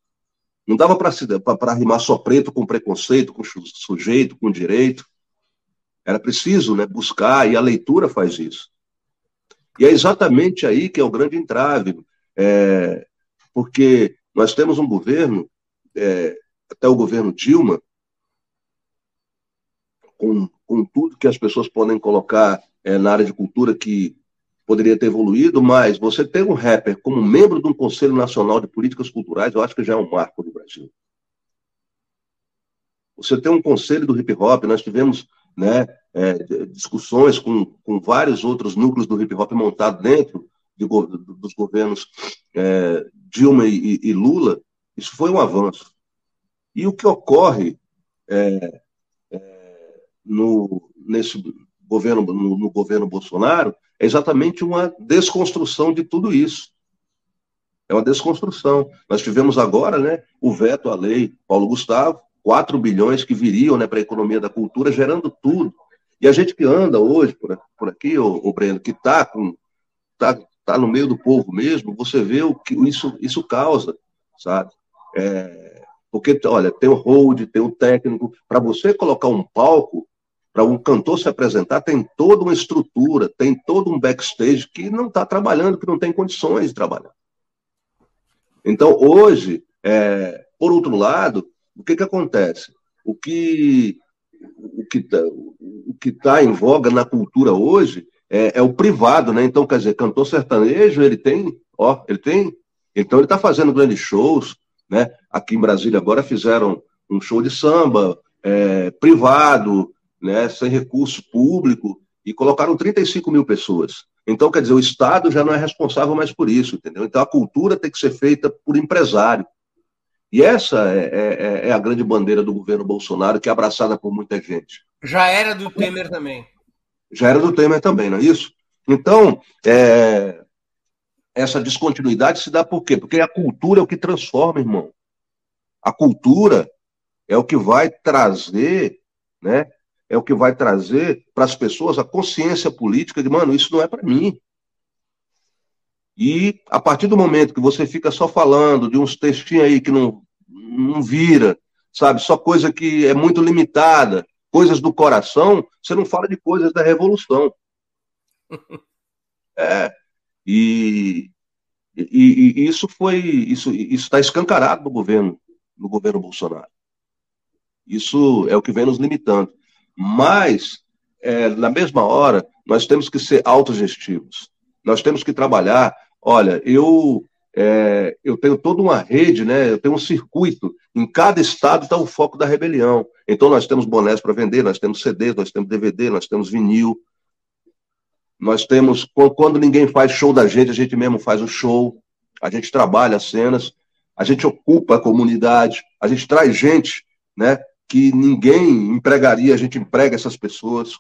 Não dava para rimar só preto com preconceito, com sujeito, com direito. Era preciso né, buscar, e a leitura faz isso. E é exatamente aí que é o grande entrave, é, porque nós temos um governo, é, até o governo Dilma, com, com tudo que as pessoas podem colocar é, na área de cultura que poderia ter evoluído, mas você ter um rapper como membro de um Conselho Nacional de Políticas Culturais, eu acho que já é um marco no Brasil. Você tem um conselho do hip hop, nós tivemos né, é, discussões com, com vários outros núcleos do hip hop montados dentro de, dos governos é, Dilma e, e, Lula, isso foi um avanço. E o que ocorre é, no, nesse governo, no, no governo Bolsonaro é exatamente uma desconstrução de tudo isso. É uma desconstrução. Nós tivemos agora né, o veto à lei Paulo Gustavo, 4 bilhões que viriam né, para a economia da cultura, gerando tudo. E a gente que anda hoje por, por aqui, o, o Breno, que está tá, tá no meio do povo mesmo, você vê o que isso, isso causa, sabe? É, porque, olha, tem o hold, tem o técnico. Para você colocar um palco, para um cantor se apresentar, tem toda uma estrutura, tem todo um backstage que não está trabalhando, que não tem condições de trabalhar. Então, hoje, é, por outro lado, o que, que acontece? O que o que está o que tá em voga na cultura hoje é, é, o privado, né? Então, quer dizer, cantor sertanejo, ele tem, ó, ele tem, então ele está fazendo grandes shows, né? Aqui em Brasília agora fizeram um show de samba é, privado, né? Sem recurso público e colocaram 35 mil pessoas. Então, quer dizer, o Estado já não é responsável mais por isso, entendeu? Então, a cultura tem que ser feita por empresário. E essa é, é, é, é a grande bandeira do governo Bolsonaro, que é abraçada por muita gente. Já era do Temer também. Já era do Temer também, não é isso? Então, é, essa descontinuidade se dá por quê? Porque a cultura é o que transforma, irmão. A cultura é o que vai trazer né, é o que vai trazer para as pessoas a consciência política de, mano, isso não é para mim. E a partir do momento que você fica só falando de uns textinhos aí que não, não vira, sabe, só coisa que é muito limitada, coisas do coração, você não fala de coisas da revolução. [LAUGHS] É. E, e, e isso foi, isso está escancarado no governo, no governo Bolsonaro. Isso é o que vem nos limitando. Mas, é, na mesma hora, nós temos que ser autogestivos. Nós temos que trabalhar. Olha, eu é, eu tenho toda uma rede, né? eu tenho um circuito. Em cada estado está o foco da rebelião. Então, nós temos bonés para vender, nós temos CDs, nós temos DVD, nós temos vinil. Nós temos, quando ninguém faz show da gente, a gente mesmo faz o show. A gente trabalha as cenas, a gente ocupa a comunidade, a gente traz gente né, que ninguém empregaria, a gente emprega essas pessoas.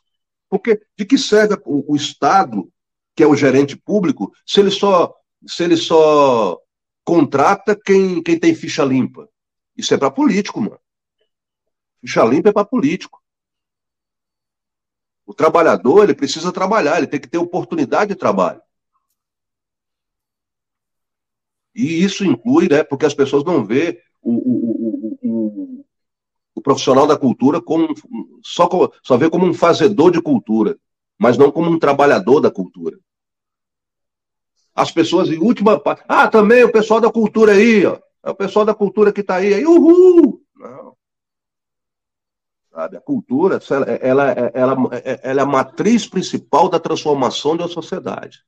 Porque de que serve o, o Estado, que é o gerente público, se ele só, se ele só contrata quem, quem tem ficha limpa? Isso é para político, mano. Ficha limpa é para político. O trabalhador, ele precisa trabalhar, ele tem que ter oportunidade de trabalho. E isso inclui, né, porque as pessoas não vê o, o, profissional da cultura como só, só vê como um fazedor de cultura, mas não como um trabalhador da cultura. As pessoas, em última parte, ah, também o pessoal da cultura aí, ó. É o pessoal da cultura que está aí, aí, uhul! Não. Sabe, a cultura, ela, ela, ela, ela é a matriz principal da transformação de uma sociedade.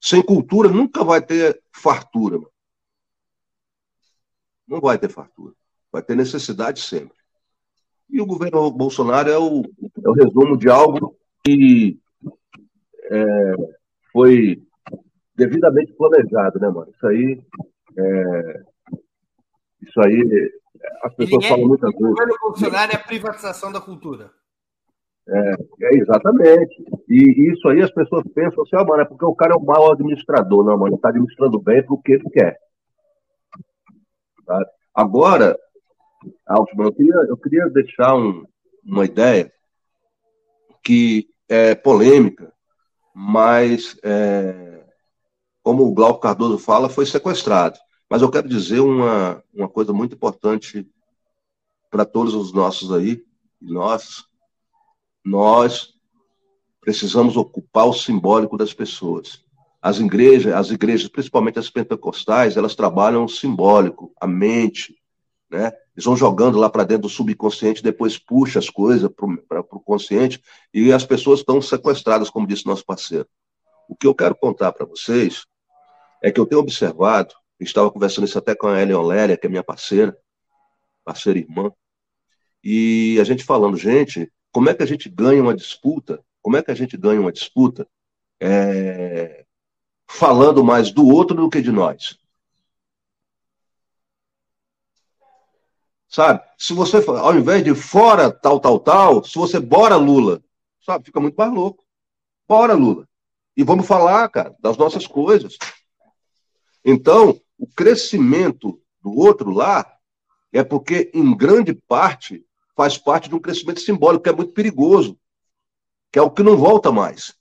Sem cultura nunca vai ter fartura. Não vai ter fartura. Vai ter necessidade sempre. E o governo Bolsonaro é o, é o resumo de algo que é, foi devidamente planejado, né, mano? Isso aí. É, isso aí. As pessoas é, falam muitas vezes. O governo Bolsonaro é a privatização da cultura. É, é, exatamente. E isso aí as pessoas pensam assim, ah, mano, é porque o cara é um mau administrador. Não, mano, ele está administrando bem porque ele quer. Tá? Agora, Altman, eu queria, eu queria deixar um, uma ideia que é polêmica, mas, é, como o Glauco Cardoso fala, foi sequestrado. Mas eu quero dizer uma, uma coisa muito importante para todos os nossos aí, nós, nós precisamos ocupar o simbólico das pessoas. As igrejas, as igrejas, principalmente as pentecostais, elas trabalham o simbólico, a mente, né? Eles vão jogando lá para dentro do subconsciente, depois puxa as coisas para o consciente e as pessoas estão sequestradas, como disse nosso parceiro. O que eu quero contar para vocês é que eu tenho observado, estava conversando isso até com a Elion Léria, que é minha parceira, parceira irmã, e a gente falando, gente, como é que a gente ganha uma disputa? Como é que a gente ganha uma disputa? É... Falando mais do outro do que de nós. Sabe? Se você, ao invés de fora tal, tal, tal, se você bora Lula, sabe? Fica muito mais louco. Bora Lula. E vamos falar, cara, das nossas coisas. Então, o crescimento do outro lá é porque, em grande parte, faz parte de um crescimento simbólico que é muito perigoso, que é o que não volta mais.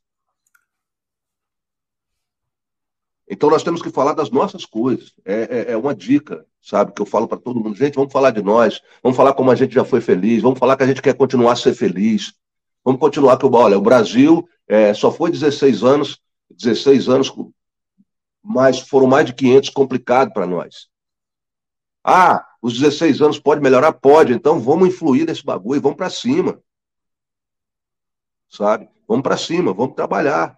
Então nós temos que falar das nossas coisas. É, é, é uma dica, sabe, que eu falo para todo mundo. Gente, vamos falar de nós, vamos falar como a gente já foi feliz, vamos falar que a gente quer continuar a ser feliz. Vamos continuar que, olha, o Brasil é, só foi 16 anos, 16 anos, mas foram mais de 500 complicado para nós. Ah, os 16 anos pode melhorar? Pode. Então vamos influir nesse bagulho, vamos para cima. Sabe? Vamos para cima, vamos trabalhar.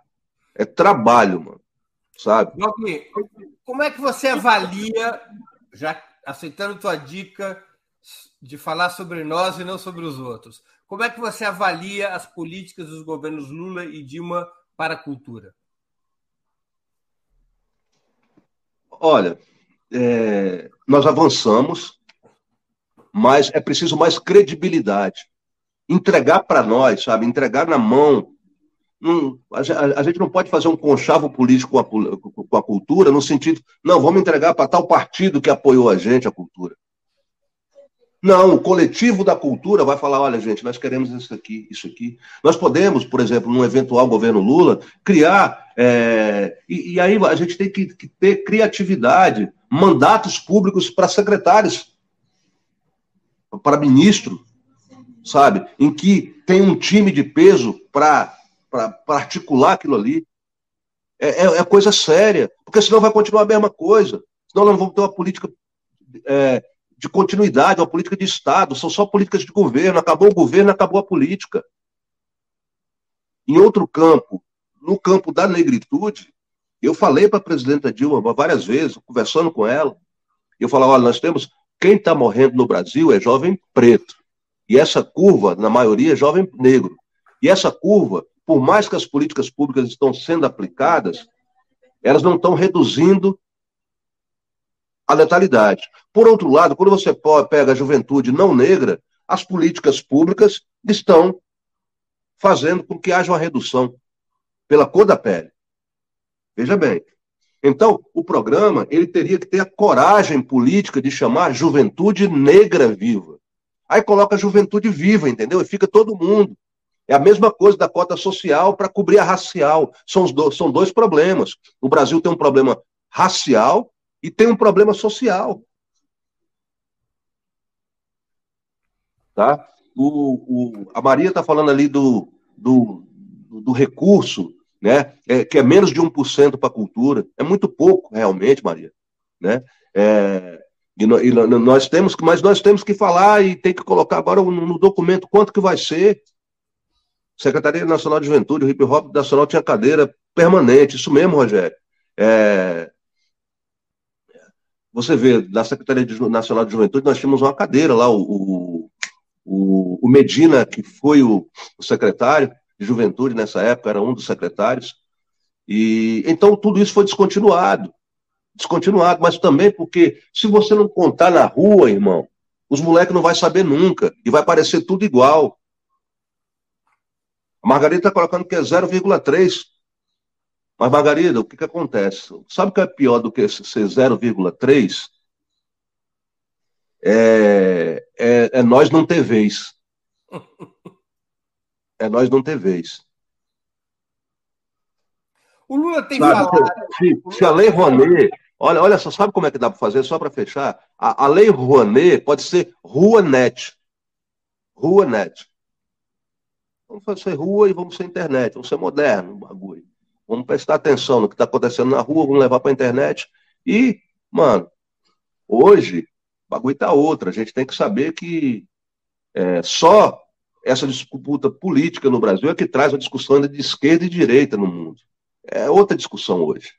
É trabalho, mano sabe? como é que você avalia, já aceitando tua dica de falar sobre nós e não sobre os outros, como é que você avalia as políticas dos governos Lula e Dilma para a cultura? Olha, é, nós avançamos, mas é preciso mais credibilidade. Entregar para nós, sabe? Entregar na mão a, a, gente não pode fazer um conchavo político com a, com a cultura no sentido, não, vamos entregar para tal partido que apoiou a gente a cultura. Não, o coletivo da cultura vai falar: olha, gente, nós queremos isso aqui, isso aqui. Nós podemos, por exemplo, num eventual governo Lula, criar. É, e, e, aí a gente tem que, que ter criatividade, mandatos públicos para secretários, para ministro, sabe? Em que tem um time de peso para para articular aquilo ali. É, é, é, coisa séria, porque senão vai continuar a mesma coisa. Senão nós não vamos ter uma política é, de continuidade, uma política de Estado, são só políticas de governo. Acabou o governo, acabou a política. Em outro campo, no campo da negritude, eu falei para a presidenta Dilma várias vezes, conversando com ela, eu falava, olha, nós temos, quem está morrendo no Brasil é jovem preto. E essa curva, na maioria, é jovem negro. E essa curva por mais que as políticas públicas estão sendo aplicadas, elas não estão reduzindo a letalidade. Por outro lado, quando você pega a juventude não negra, as políticas públicas estão fazendo com que haja uma redução pela cor da pele. Veja bem. Então, o programa ele teria que ter a coragem política de chamar juventude negra viva. Aí coloca juventude viva, entendeu? E fica todo mundo. É a mesma coisa da cota social para cobrir a racial. São, do, são dois problemas. O Brasil tem um problema racial e tem um problema social. Tá? O, o a Maria está falando ali do, do, do recurso, né? É, que é menos de 1% para a cultura. É muito pouco, realmente, Maria. Né? É, e, nós temos, mas nós temos que falar e tem que colocar agora no, no documento quanto que vai ser. Secretaria Nacional de Juventude, o Hip Hop Nacional tinha cadeira permanente, isso mesmo, Rogério. É... Você vê, na Secretaria Nacional de Juventude, nós tínhamos uma cadeira lá, o, o, o Medina, que foi o, o secretário de Juventude nessa época, era um dos secretários. E então tudo isso foi descontinuado. Descontinuado, mas também porque se você não contar na rua, irmão, os moleques não vai saber nunca e vai parecer tudo igual. Margarida está colocando que é 0,3. Mas, Margarida, o que, que acontece? Sabe o que é pior do que ser 0,3? É, é, é nós não ter vez. [LAUGHS] É nós não ter vez. O Lula tem sabe, falado. Se, se, a Lei Rouanet. Olha, olha só, sabe como é que dá para fazer? Só para fechar. A, a Lei Rouanet pode ser Rua Net. Vamos fazer rua e vamos ser internet, vamos ser moderno no bagulho. Vamos prestar atenção no que está acontecendo na rua, vamos levar para a internet. E, mano, hoje, o bagulho está outra. A gente tem que saber que é, só essa disputa política no Brasil é que traz a discussão de esquerda e direita no mundo. É outra discussão hoje.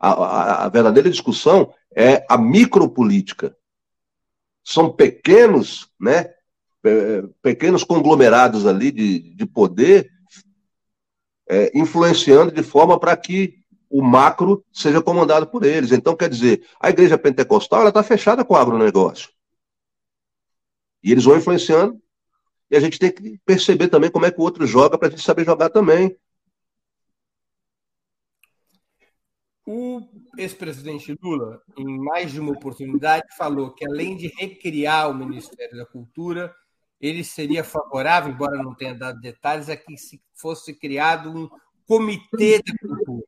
A, a, a verdadeira discussão é a micropolítica. São pequenos, né, pequenos conglomerados ali de, de poder é, influenciando de forma para que o macro seja comandado por eles. Então, quer dizer, a igreja pentecostal está fechada com o agronegócio. E eles vão influenciando, e a gente tem que perceber também como é que o outro joga para a gente saber jogar também. O ex-presidente Lula, em mais de uma oportunidade, falou que além de recriar o Ministério da Cultura, ele seria favorável, embora não tenha dado detalhes, a que se fosse criado um comitê da cultura.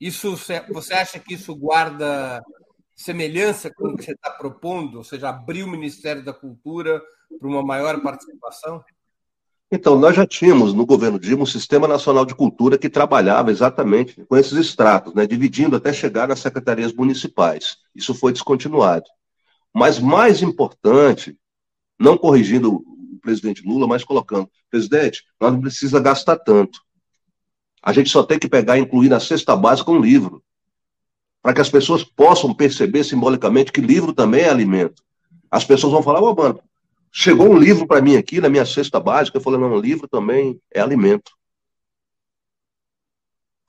Isso, você acha que isso guarda semelhança com o que você está propondo, ou seja, abrir o Ministério da Cultura para uma maior participação? Então, nós já tínhamos no governo Dilma um Sistema Nacional de Cultura que trabalhava exatamente com esses estratos, né, dividindo até chegar nas secretarias municipais. Isso foi descontinuado. Mas mais importante, não corrigindo o presidente Lula, mas colocando, presidente, nós não precisa gastar tanto. A gente só tem que pegar e incluir na cesta básica um livro, para que as pessoas possam perceber simbolicamente que livro também é alimento. As pessoas vão falar, ô, oh, mano, Chegou um livro para mim aqui na minha cesta básica, eu falei, não, um livro também é alimento.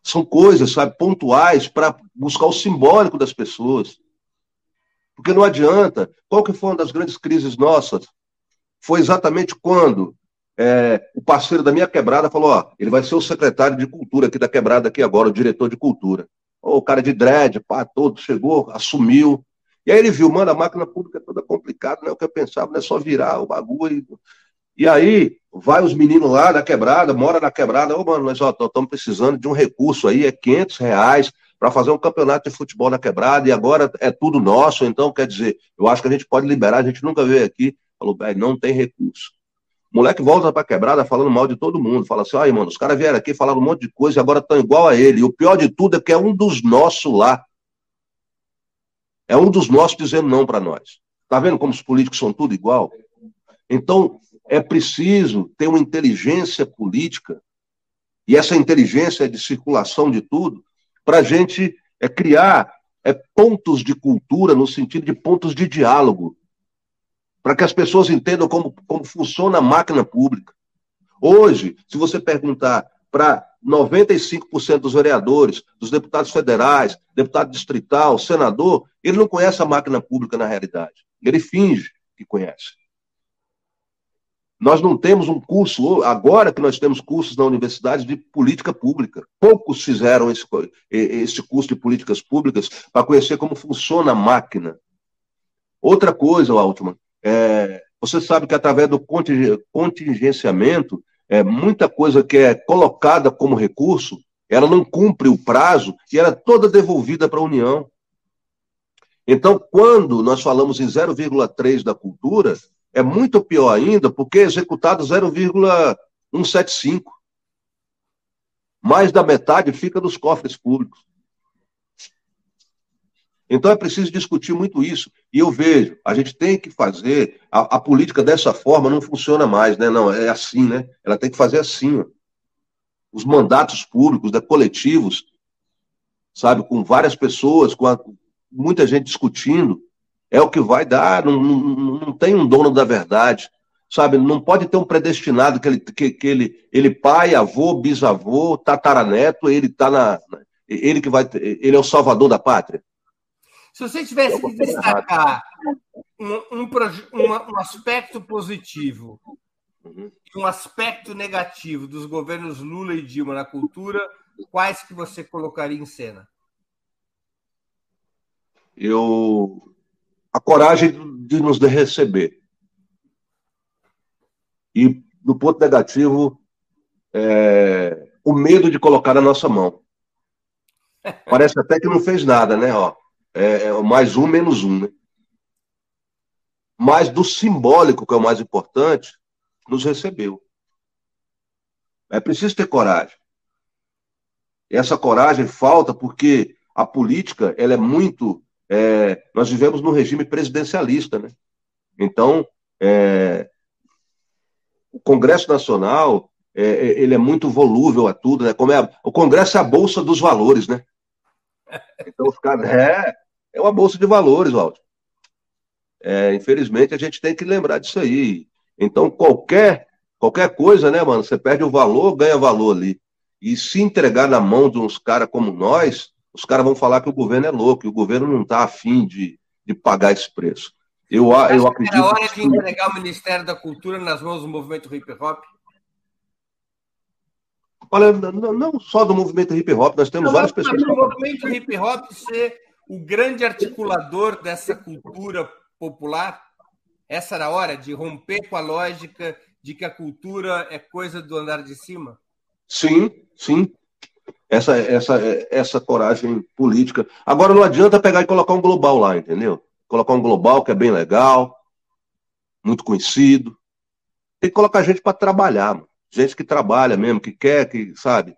São coisas, sabe, pontuais para buscar o simbólico das pessoas. Porque não adianta. Qual que foi uma das grandes crises nossas? Foi exatamente quando é, o parceiro da minha quebrada falou, ó, ele vai ser o secretário de cultura aqui da quebrada aqui agora, o diretor de cultura. o cara de dread, pá, todo, chegou, assumiu, e aí ele viu, mano, a máquina pública é toda complicada, não é o que eu pensava, não é só virar o bagulho. E aí, vai os meninos lá da quebrada, mora na quebrada, ô, oh, mano, nós estamos precisando de um recurso aí, é 500 reais para fazer um campeonato de futebol na quebrada, e agora é tudo nosso, então, quer dizer, eu acho que a gente pode liberar, a gente nunca veio aqui, falou, velho, não tem recurso. O moleque volta pra quebrada falando mal de todo mundo, fala assim, ai, mano, os caras vieram aqui, falaram um monte de coisa e agora estão igual a ele, e o pior de tudo é que é um dos nossos lá, é um dos nossos dizendo não para nós. Está vendo como os políticos são tudo igual? Então, é preciso ter uma inteligência política, e essa inteligência é de circulação de tudo, para a gente é, criar é, pontos de cultura no sentido de pontos de diálogo, para que as pessoas entendam como, como funciona a máquina pública. Hoje, se você perguntar para 95% dos vereadores, dos deputados federais, deputado distrital, senador, ele não conhece a máquina pública na realidade. Ele finge que conhece. Nós não temos um curso, agora que nós temos cursos na universidade de política pública. Poucos fizeram esse, esse curso de políticas públicas para conhecer como funciona a máquina. Outra coisa, Altman, é, você sabe que através do contingenciamento, é, muita coisa que é colocada como recurso, ela não cumpre o prazo e ela é toda devolvida para a União. Então, quando nós falamos em 0,3 da cultura, é muito pior ainda, porque é executado 0,175. Mais da metade fica nos cofres públicos. Então é preciso discutir muito isso. E eu vejo, a gente tem que fazer, a, a, política dessa forma não funciona mais, né? Não, é assim, né? Ela tem que fazer assim. Ó. Os mandatos públicos, da coletivos, sabe, com várias pessoas, com a, muita gente discutindo, é o que vai dar, não, não, não, tem um dono da verdade, sabe? Não pode ter um predestinado que ele, que, que ele, ele pai, avô, bisavô, tataraneto, ele tá na. Ele que vai. Ele é o salvador da pátria. Se você tivesse que destacar um, um, um, aspecto positivo uhum. e um aspecto negativo dos governos Lula e Dilma na cultura, quais que você colocaria em cena? Eu a coragem de nos receber. E do ponto negativo, é, o medo de colocar na nossa mão. [LAUGHS] Parece até que não fez nada, né? Ó, é, é mais um menos um, né? Mas do simbólico, que é o mais importante, nos recebeu. É preciso ter coragem. Essa coragem falta porque a política ela é muito. É, nós vivemos num regime presidencialista, né? Então, é, o Congresso Nacional é, é ele é muito volúvel a tudo, né? Como é o Congresso é a bolsa dos valores, né? Então os caras, é, é uma bolsa de valores, Walter. É, infelizmente, a gente tem que lembrar disso aí. Então, qualquer, qualquer coisa, né, mano? Você perde o valor, ganha valor ali. E se entregar na mão de uns caras como nós, os caras vão falar que o governo é louco, e o governo não está afim de, de pagar esse preço. Eu, eu acredito. Era hora de entregar o Ministério da Cultura nas mãos do movimento hip hop? Olha, não só do movimento hip hop, nós temos não, várias pessoas. O movimento hip hop ser o grande articulador dessa cultura popular, essa era a hora de romper com a lógica de que a cultura é coisa do andar de cima? Sim, sim. Essa, essa, essa coragem política. Agora não adianta pegar e colocar um global lá, entendeu? Colocar um global que é bem legal, muito conhecido. Tem que colocar gente para trabalhar, mano. gente que trabalha mesmo, que quer, que sabe.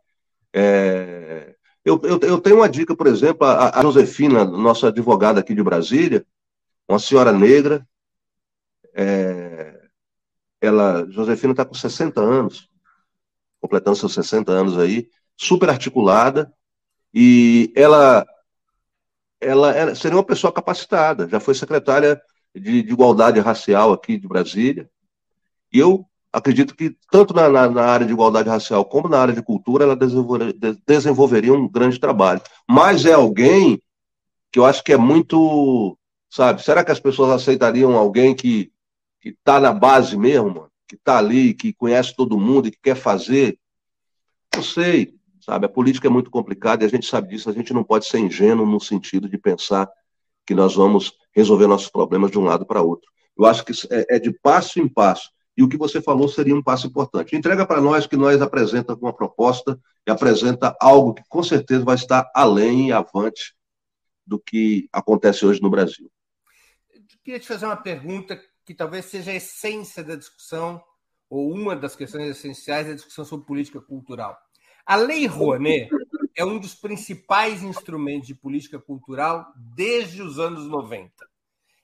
É... Eu, eu, eu, tenho uma dica, por exemplo, a, a Josefina, nossa advogada aqui de Brasília, uma senhora negra, é... ela, Josefina está com 60 anos, completando seus 60 anos aí, super articulada, e ela, ela, ela seria uma pessoa capacitada, já foi secretária de, de, igualdade racial aqui de Brasília, e eu acredito que tanto na, na, na, área de igualdade racial como na área de cultura ela desenvolver, desenvolveria um grande trabalho. Mas é alguém que eu acho que é muito, sabe, será que as pessoas aceitariam alguém que que está na base mesmo, mano, que está ali, que conhece todo mundo e que quer fazer? Não sei, sabe, a política é muito complicada e a gente sabe disso, a gente não pode ser ingênuo no sentido de pensar que nós vamos resolver nossos problemas de um lado para outro. Eu acho que é, é de passo em passo. E o que você falou seria um passo importante. Entrega para nós que nós apresenta uma proposta e apresenta algo que com certeza vai estar além e avante do que acontece hoje no Brasil. Eu queria te fazer uma pergunta que talvez seja a essência da discussão, ou uma das questões essenciais da discussão sobre política cultural. A Lei Rouanet é um dos principais instrumentos de política cultural desde os anos 90.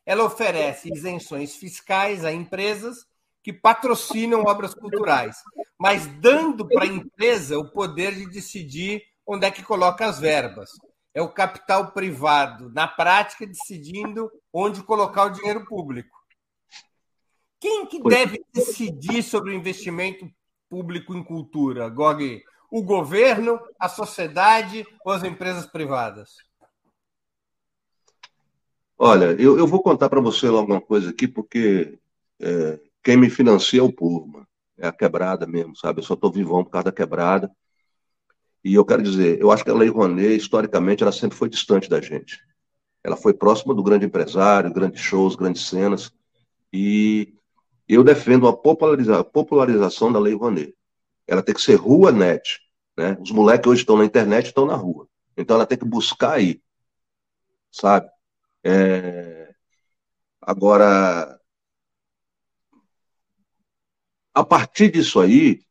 Ela oferece isenções fiscais a empresas que patrocinam obras culturais, mas dando para a empresa o poder de decidir onde é que coloca as verbas. É o capital privado, na prática, decidindo onde colocar o dinheiro público. Quem que deve decidir sobre o investimento público em cultura, Gog? O governo, a sociedade ou as empresas privadas? Olha, eu, eu vou contar para você alguma coisa aqui, porque é, quem me financia é o povo, mano. É a quebrada mesmo, sabe? Eu só estou vivão por causa da quebrada. E eu quero dizer, eu acho que a Lei Rouanet, historicamente, ela sempre foi distante da gente. Ela foi próxima do grande empresário, grandes shows, grandes cenas. E eu defendo a populariza popularização da Lei Rouanet. Ela tem que ser rua net. Né? Os moleques hoje estão na internet estão na rua. Então ela tem que buscar aí. Sabe? É... Agora, a partir disso aí,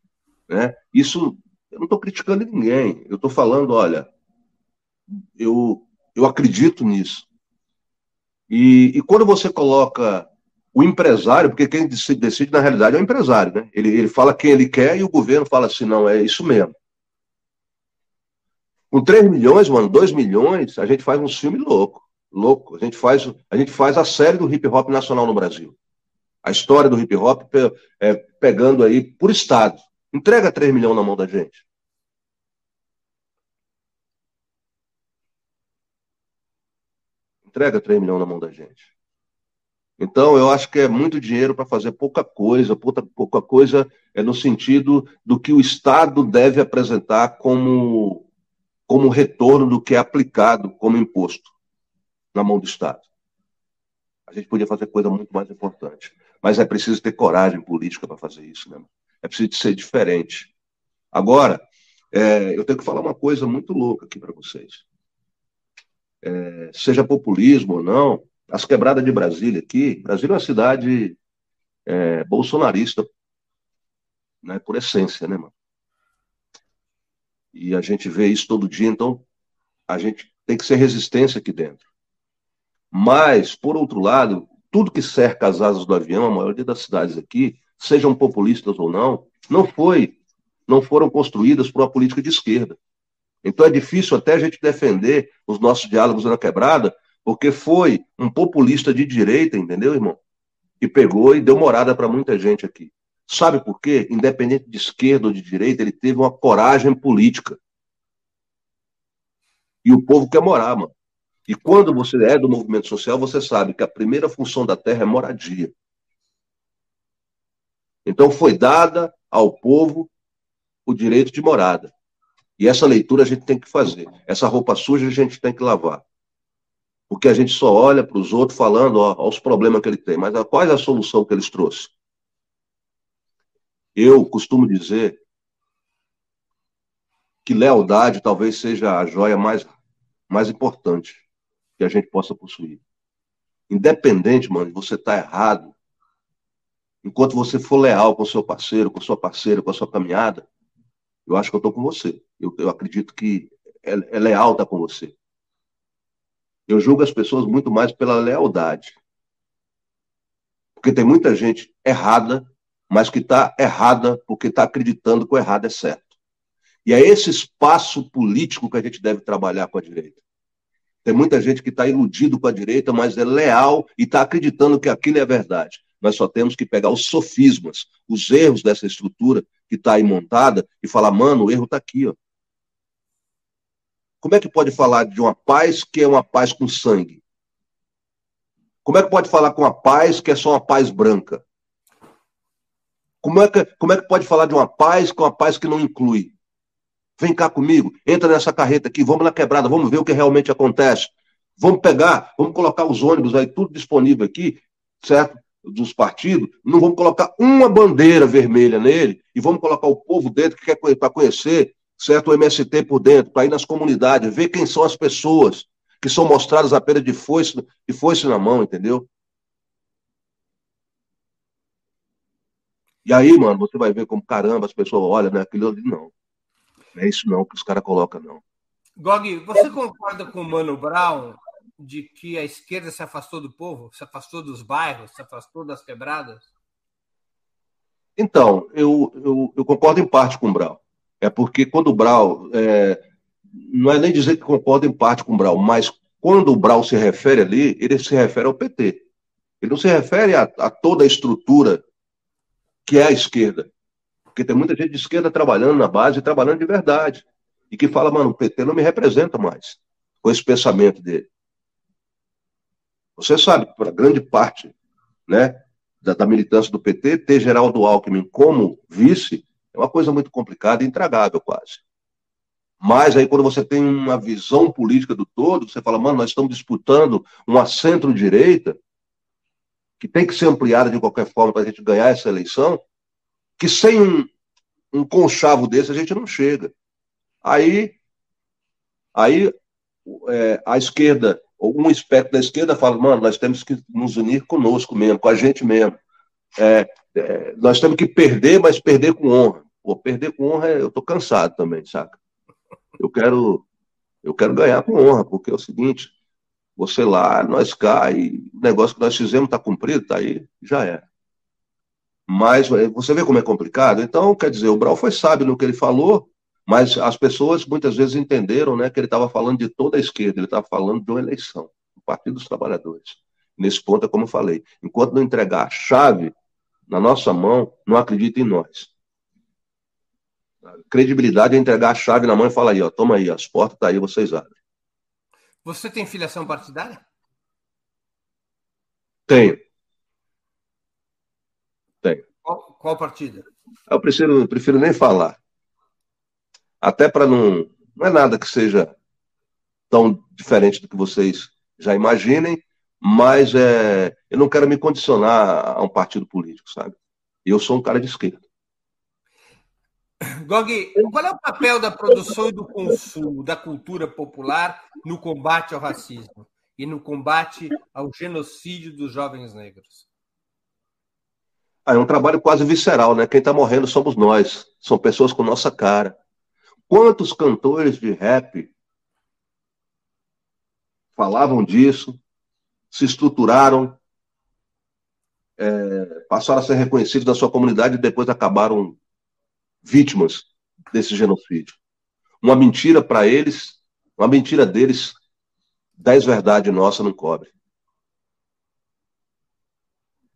né, isso eu não estou criticando ninguém. Eu estou falando, olha, eu, eu acredito nisso. E, e, quando você coloca o empresário, porque quem decide, na realidade é o empresário, né? Ele, ele fala quem ele quer e o governo fala assim, não, é isso mesmo. Com 3 milhões, mano, 2 milhões, a gente faz um filme louco. Louco. A gente faz, a gente faz a série do hip hop nacional no Brasil a história do hip hop é, pegando aí por estado. Entrega 3 milhões na mão da gente. Entrega 3 milhões na mão da gente. Então, eu acho que é muito dinheiro para fazer pouca coisa, pouca, pouca coisa é no sentido do que o Estado deve apresentar como, como retorno do que é aplicado como imposto na mão do Estado. A gente podia fazer coisa muito mais importante. Mas é preciso ter coragem política para fazer isso, né? É preciso ser diferente. Agora, é, eu tenho que falar uma coisa muito louca aqui para vocês. É, seja populismo ou não, as quebradas de Brasília aqui, Brasília é uma cidade é, bolsonarista, né, por essência, né, mano? E a gente vê isso todo dia, então a gente tem que ser resistência aqui dentro. Mas, por outro lado, tudo que cerca as asas do avião, a maioria das cidades aqui, sejam populistas ou não, não foi, não foram construídas por uma política de esquerda. Então é difícil até a gente defender os nossos diálogos na quebrada, porque foi um populista de direita, entendeu, irmão? Que pegou e deu morada para muita gente aqui. Sabe por quê? Independente de esquerda ou de direita, ele teve uma coragem política. E o povo quer morar, mano. E quando você é do movimento social, você sabe que a primeira função da terra é moradia. Então foi dada ao povo o direito de morada. E essa leitura a gente tem que fazer. Essa roupa suja a gente tem que lavar. Porque a gente só olha para os outros falando ó, ó, os problemas que ele tem. Mas qual é a solução que eles trouxeram? Eu costumo dizer que lealdade talvez seja a joia mais, mais importante que a gente possa possuir. Independente, mano, de você estar tá errado, enquanto você for leal com seu parceiro, com sua parceira, com a sua caminhada, eu acho que eu estou com você. Eu, eu acredito que é, é leal estar com você. Eu julgo as pessoas muito mais pela lealdade. Porque tem muita gente errada, mas que está errada porque está acreditando que o errado é certo. E é esse espaço político que a gente deve trabalhar com a direita. Tem muita gente que está iludido com a direita, mas é leal e está acreditando que aquilo é verdade. Nós só temos que pegar os sofismas, os erros dessa estrutura que está aí montada e falar, mano, o erro está aqui. Ó. Como é que pode falar de uma paz que é uma paz com sangue? Como é que pode falar com uma paz que é só uma paz branca? Como é que, como é que pode falar de uma paz com uma paz que não inclui? Vem cá comigo, entra nessa carreta aqui, vamos na quebrada, vamos ver o que realmente acontece. Vamos pegar, vamos colocar os ônibus aí, tudo disponível aqui, certo? dos partidos, não vamos colocar uma bandeira vermelha nele e vamos colocar o povo dentro que quer para conhecer, certo, o MST por dentro, para ir nas comunidades, ver quem são as pessoas que são mostradas apenas de foice, de foice na mão, entendeu? E aí, mano, você vai ver como caramba as pessoas olham, né? Aquilo ali não. Não é isso não que os caras colocam, não. Gog, você concorda com o Mano Brown de que a esquerda se afastou do povo, se afastou dos bairros, se afastou das quebradas? Então, eu, eu, eu concordo em parte com o Brau. É porque quando o Brau. É, não é nem dizer que concordo em parte com o Brau, mas quando o Brau se refere ali, ele se refere ao PT. Ele não se refere a, a toda a estrutura que é a esquerda. Porque tem muita gente de esquerda trabalhando na base, trabalhando de verdade. E que fala, mano, o PT não me representa mais com esse pensamento dele. Você sabe, para grande parte né, da, da, militância do PT, ter Geraldo Alckmin como vice é uma coisa muito complicada e intragável quase. Mas aí, quando você tem uma visão política do todo, você fala, mano, nós estamos disputando uma centro-direita que tem que ser ampliada de qualquer forma para a gente ganhar essa eleição, que sem um, um conchavo desse a gente não chega. Aí, aí é, a esquerda um espectro da esquerda fala, mano, nós temos que nos unir conosco mesmo, com a gente mesmo. É, é, nós temos que perder, mas perder com honra. Pô, perder com honra, eu tô cansado também, saca? Eu quero, eu quero ganhar com honra, porque é o seguinte, você lá, nós cá, e o negócio que nós fizemos está cumprido, tá aí, já é. Mas é, você vê como é complicado? Então, quer dizer, o Brau foi sábio no que ele falou, mas as pessoas muitas vezes entenderam né, que ele estava falando de toda a esquerda, ele estava falando de uma eleição, do Partido dos Trabalhadores. Nesse ponto é como eu falei: enquanto não entregar a chave na nossa mão, não acredita em nós. credibilidade é entregar a chave na mão e falar aí, ó, toma aí, as portas estão tá aí, vocês abrem. Você tem filiação partidária? Tenho. Tenho. Qual, qual partido? Eu prefiro, prefiro nem falar até para não. Não é nada que seja tão diferente do que vocês já imaginem, mas é, eu não quero me condicionar a um partido político, sabe? Eu sou um cara de esquerda. Gog, qual é o papel da produção e do consumo da cultura popular no combate ao racismo e no combate ao genocídio dos jovens negros? Ah, é um trabalho quase visceral, né? Quem está morrendo somos nós. São pessoas com nossa cara. Quantos cantores de rap falavam disso, se estruturaram, é, passaram a ser reconhecidos na sua comunidade e depois acabaram vítimas desse genocídio. Uma mentira para eles, uma mentira deles, dez verdades nossa não cobre.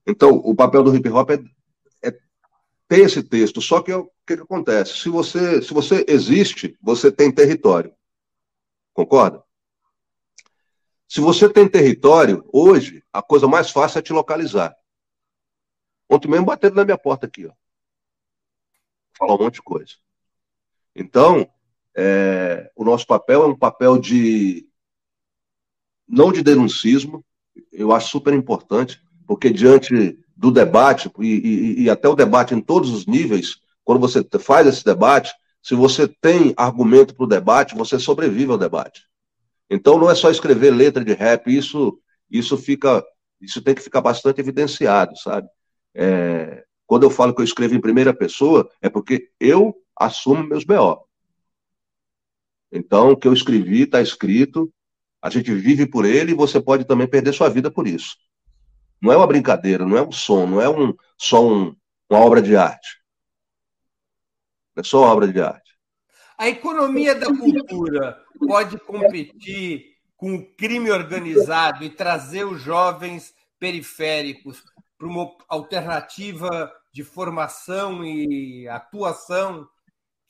Então, o papel do hip hop é tem esse texto, só que o que, que, acontece? Se você, se você existe, você tem território. Concorda? Se você tem território, hoje, a coisa mais fácil é te localizar. Ontem mesmo bateram na minha porta aqui, ó. Falar um monte de coisa. Então, é, o nosso papel é um papel de não de denuncismo, eu acho super importante, porque diante do debate, e, e, e, até o debate em todos os níveis, quando você faz esse debate, se você tem argumento para o debate, você sobrevive ao debate. Então não é só escrever letra de rap, isso, isso fica, isso tem que ficar bastante evidenciado, sabe? É, quando eu falo que eu escrevo em primeira pessoa, é porque eu assumo meus BO. Então, o que eu escrevi está escrito, a gente vive por ele e você pode também perder sua vida por isso. Não é uma brincadeira, não é um som, não é um, só um, uma obra de arte. Não é só uma obra de arte. A economia da cultura pode competir com o crime organizado e trazer os jovens periféricos para uma alternativa de formação e atuação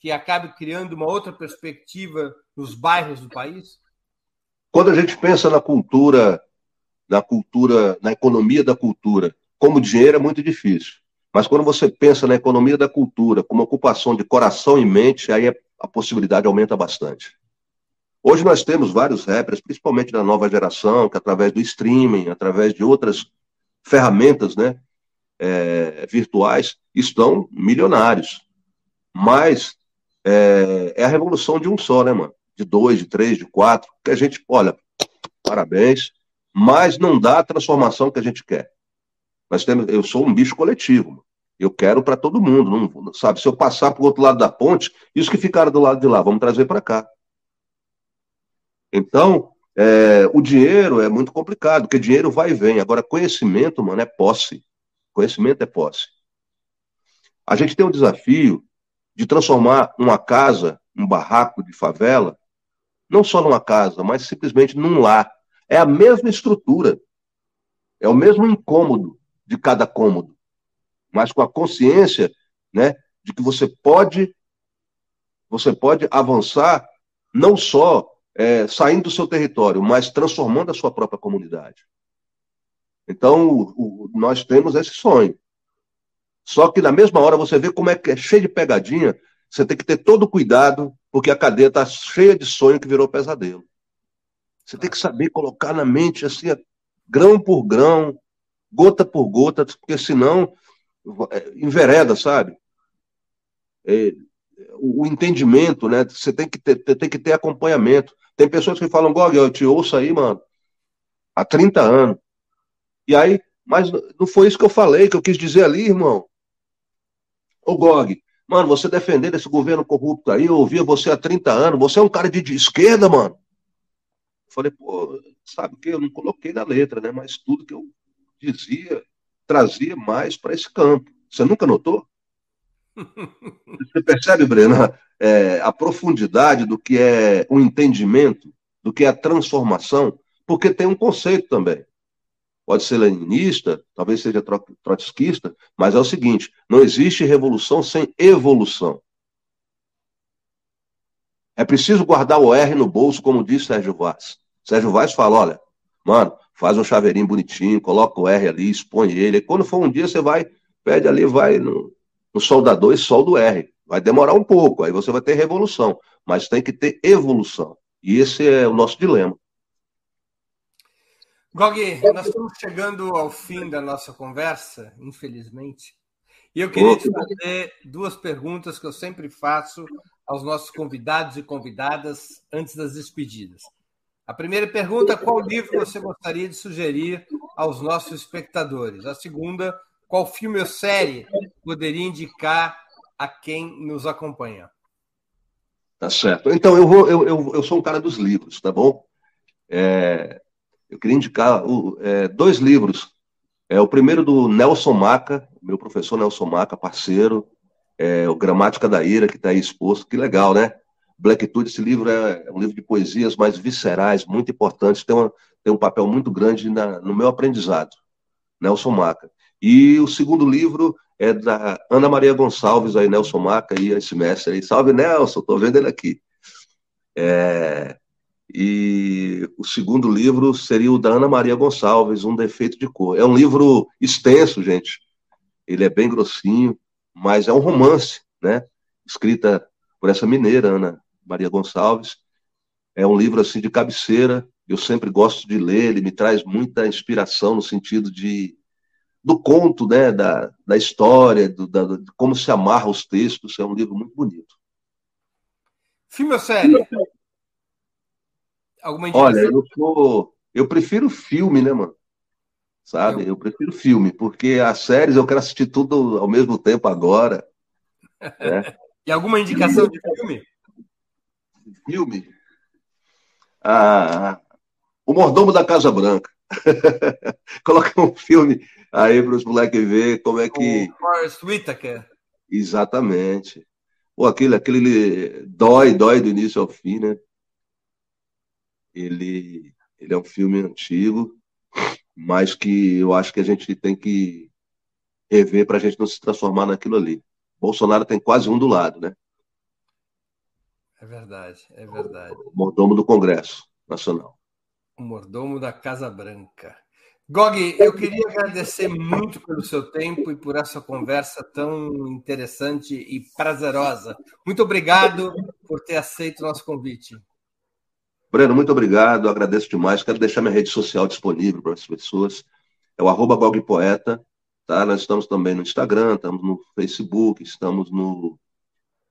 que acabe criando uma outra perspectiva nos bairros do país? Quando a gente pensa na cultura, na cultura, na economia da cultura, como dinheiro é muito difícil. Mas quando você pensa na economia da cultura como ocupação de coração e mente, aí a possibilidade aumenta bastante. Hoje nós temos vários rappers, principalmente da nova geração, que através do streaming, através de outras ferramentas né, é, virtuais, estão milionários. Mas é, é, a revolução de um só, né, mano? de dois, de três, de quatro, que a gente, olha, parabéns, mas não dá a transformação que a gente quer. Nós temos, eu sou um bicho coletivo, eu quero para todo mundo, não, sabe? Se eu passar para o outro lado da ponte, isso que ficaram do lado de lá, vamos trazer para cá. Então, é, o dinheiro é muito complicado, porque dinheiro vai e vem. Agora, conhecimento, mano, é posse. Conhecimento é posse. A gente tem um desafio de transformar uma casa, um barraco de favela, não só numa casa, mas simplesmente num lar. É a mesma estrutura, é o mesmo incômodo de cada cômodo, mas com a consciência, né, de que você pode, você pode avançar não só é, saindo do seu território, mas transformando a sua própria comunidade. Então, o, o, nós temos esse sonho. Só que na mesma hora você vê como é que é cheio de pegadinha, você tem que ter todo cuidado porque a cadeia está cheia de sonho que virou pesadelo. Você tem que saber colocar na mente assim, grão por grão, gota por gota, porque senão é, envereda, sabe? É, o entendimento, né? Você tem que ter, tem que ter acompanhamento. Tem pessoas que falam, Gog, eu te ouço aí, mano, há 30 anos. E aí, mas não foi isso que eu falei, que eu quis dizer ali, irmão. Ô, Gog, Mano, você defender esse governo corrupto aí, eu ouvia você há 30 anos, você é um cara de, de esquerda, mano. Falei, pô, sabe o que? Eu não coloquei na letra, né? Mas tudo que eu dizia trazia mais para esse campo. Você nunca notou? [LAUGHS] Você percebe, Breno, é, a profundidade do que é o entendimento, do que é a transformação? Porque tem um conceito também pode ser leninista, talvez seja trotskista, mas é o seguinte: não existe revolução sem evolução. É preciso guardar o R no bolso, como disse Sérgio Vaz. Sérgio Vaz fala: olha, mano, faz um chaveirinho bonitinho, coloca o R ali, expõe ele. E quando for um dia, você vai, pede ali, vai no, no soldador e solda o R. Vai demorar um pouco, aí você vai ter revolução, mas tem que ter evolução. E esse é o nosso dilema. Gog, nós estamos chegando ao fim da nossa conversa, infelizmente. E eu queria te fazer duas perguntas que eu sempre faço aos nossos convidados e convidadas antes das despedidas. A primeira pergunta: qual livro você gostaria de sugerir aos nossos espectadores? A segunda: qual filme ou série poderia indicar a quem nos acompanha? Tá certo. Então, eu, vou, eu, eu, eu sou um cara dos livros, tá bom? É, eu queria indicar é, dois livros. É, o primeiro do Nelson Maca, meu professor Nelson Maca, parceiro, é, o Gramática da Ira, que está aí exposto. Que legal, né? Blackitude, esse livro é, é um livro de poesias mais viscerais, muito importantes, tem, tem um papel muito grande na, no meu aprendizado. Nelson Maca. E o segundo livro é da Ana Maria Gonçalves, aí, Nelson Maca, e esse mestre aí. Salve, Nelson, estou vendo ele aqui. É, e o segundo livro seria o da Ana Maria Gonçalves, Um Defeito de Cor. É um livro extenso, gente. Ele é bem grossinho, mas é um romance, né? Escrita por essa mineira, Ana Maria Gonçalves. É um livro assim de cabeceira, eu sempre gosto de ler, ele me traz muita inspiração no sentido de do conto, né, da, da história, do, da, de como se amarra os textos, é um livro muito bonito. Filme ou série? Alguma Olha, eu sou, eu prefiro filme, né, mano? Sabe? Eu... eu prefiro filme, porque as séries eu quero assistir tudo ao mesmo tempo agora. [LAUGHS] Né? e alguma indicação de filme? Filme? Ah, o Mordomo da Casa Branca. [LAUGHS] Coloca um filme aí para os moleques ver como é que. O Forrest Whitaker. Exatamente. Ou aquele, aquele dói, dói do início ao fim, né? Ele, ele é um filme antigo, mas que eu acho que a gente tem que rever para a gente não se transformar naquilo ali. Bolsonaro tem quase um do lado, né? É verdade, é verdade. O mordomo do Congresso Nacional. O mordomo da Casa Branca. Gog, eu queria agradecer muito pelo seu tempo e por essa conversa tão interessante e prazerosa. Muito obrigado por ter aceito o nosso convite. Breno, muito obrigado, agradeço demais. Quero deixar minha rede social disponível para as pessoas. É o arroba Poeta. Tá? Nós estamos também no Instagram, estamos no Facebook, estamos no,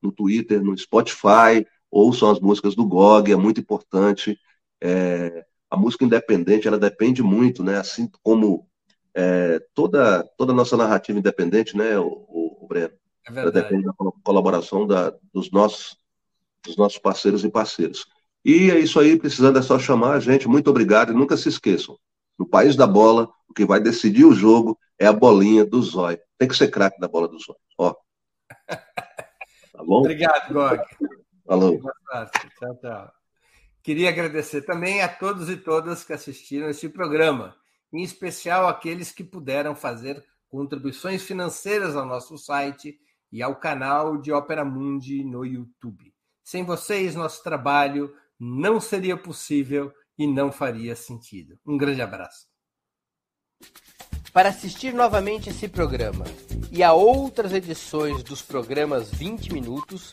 no Twitter, no Spotify. Ouçam as músicas do GOG, é muito importante. É, a música independente, ela depende muito, né? Assim como é, toda, toda a nossa narrativa independente, né, o, o, o Breno? É ela depende da colaboração da, dos, nossos, dos nossos parceiros e parceiras. E é isso aí, precisando é só chamar a gente. Muito obrigado e nunca se esqueçam. No país da bola, o que vai decidir o jogo é a bolinha do zóio. Tem que ser craque da bola do zóio. Ó. [LAUGHS] Tá bom? Obrigado, Gog. Falou. Tchau, tchau. Queria agradecer também a todos e todas que assistiram este programa, em especial aqueles que puderam fazer contribuições financeiras ao nosso site e ao canal de Ópera Mundi no YouTube. Sem vocês, nosso trabalho não seria possível e não faria sentido. Um grande abraço. Para assistir novamente esse programa e a outras edições dos programas 20 Minutos,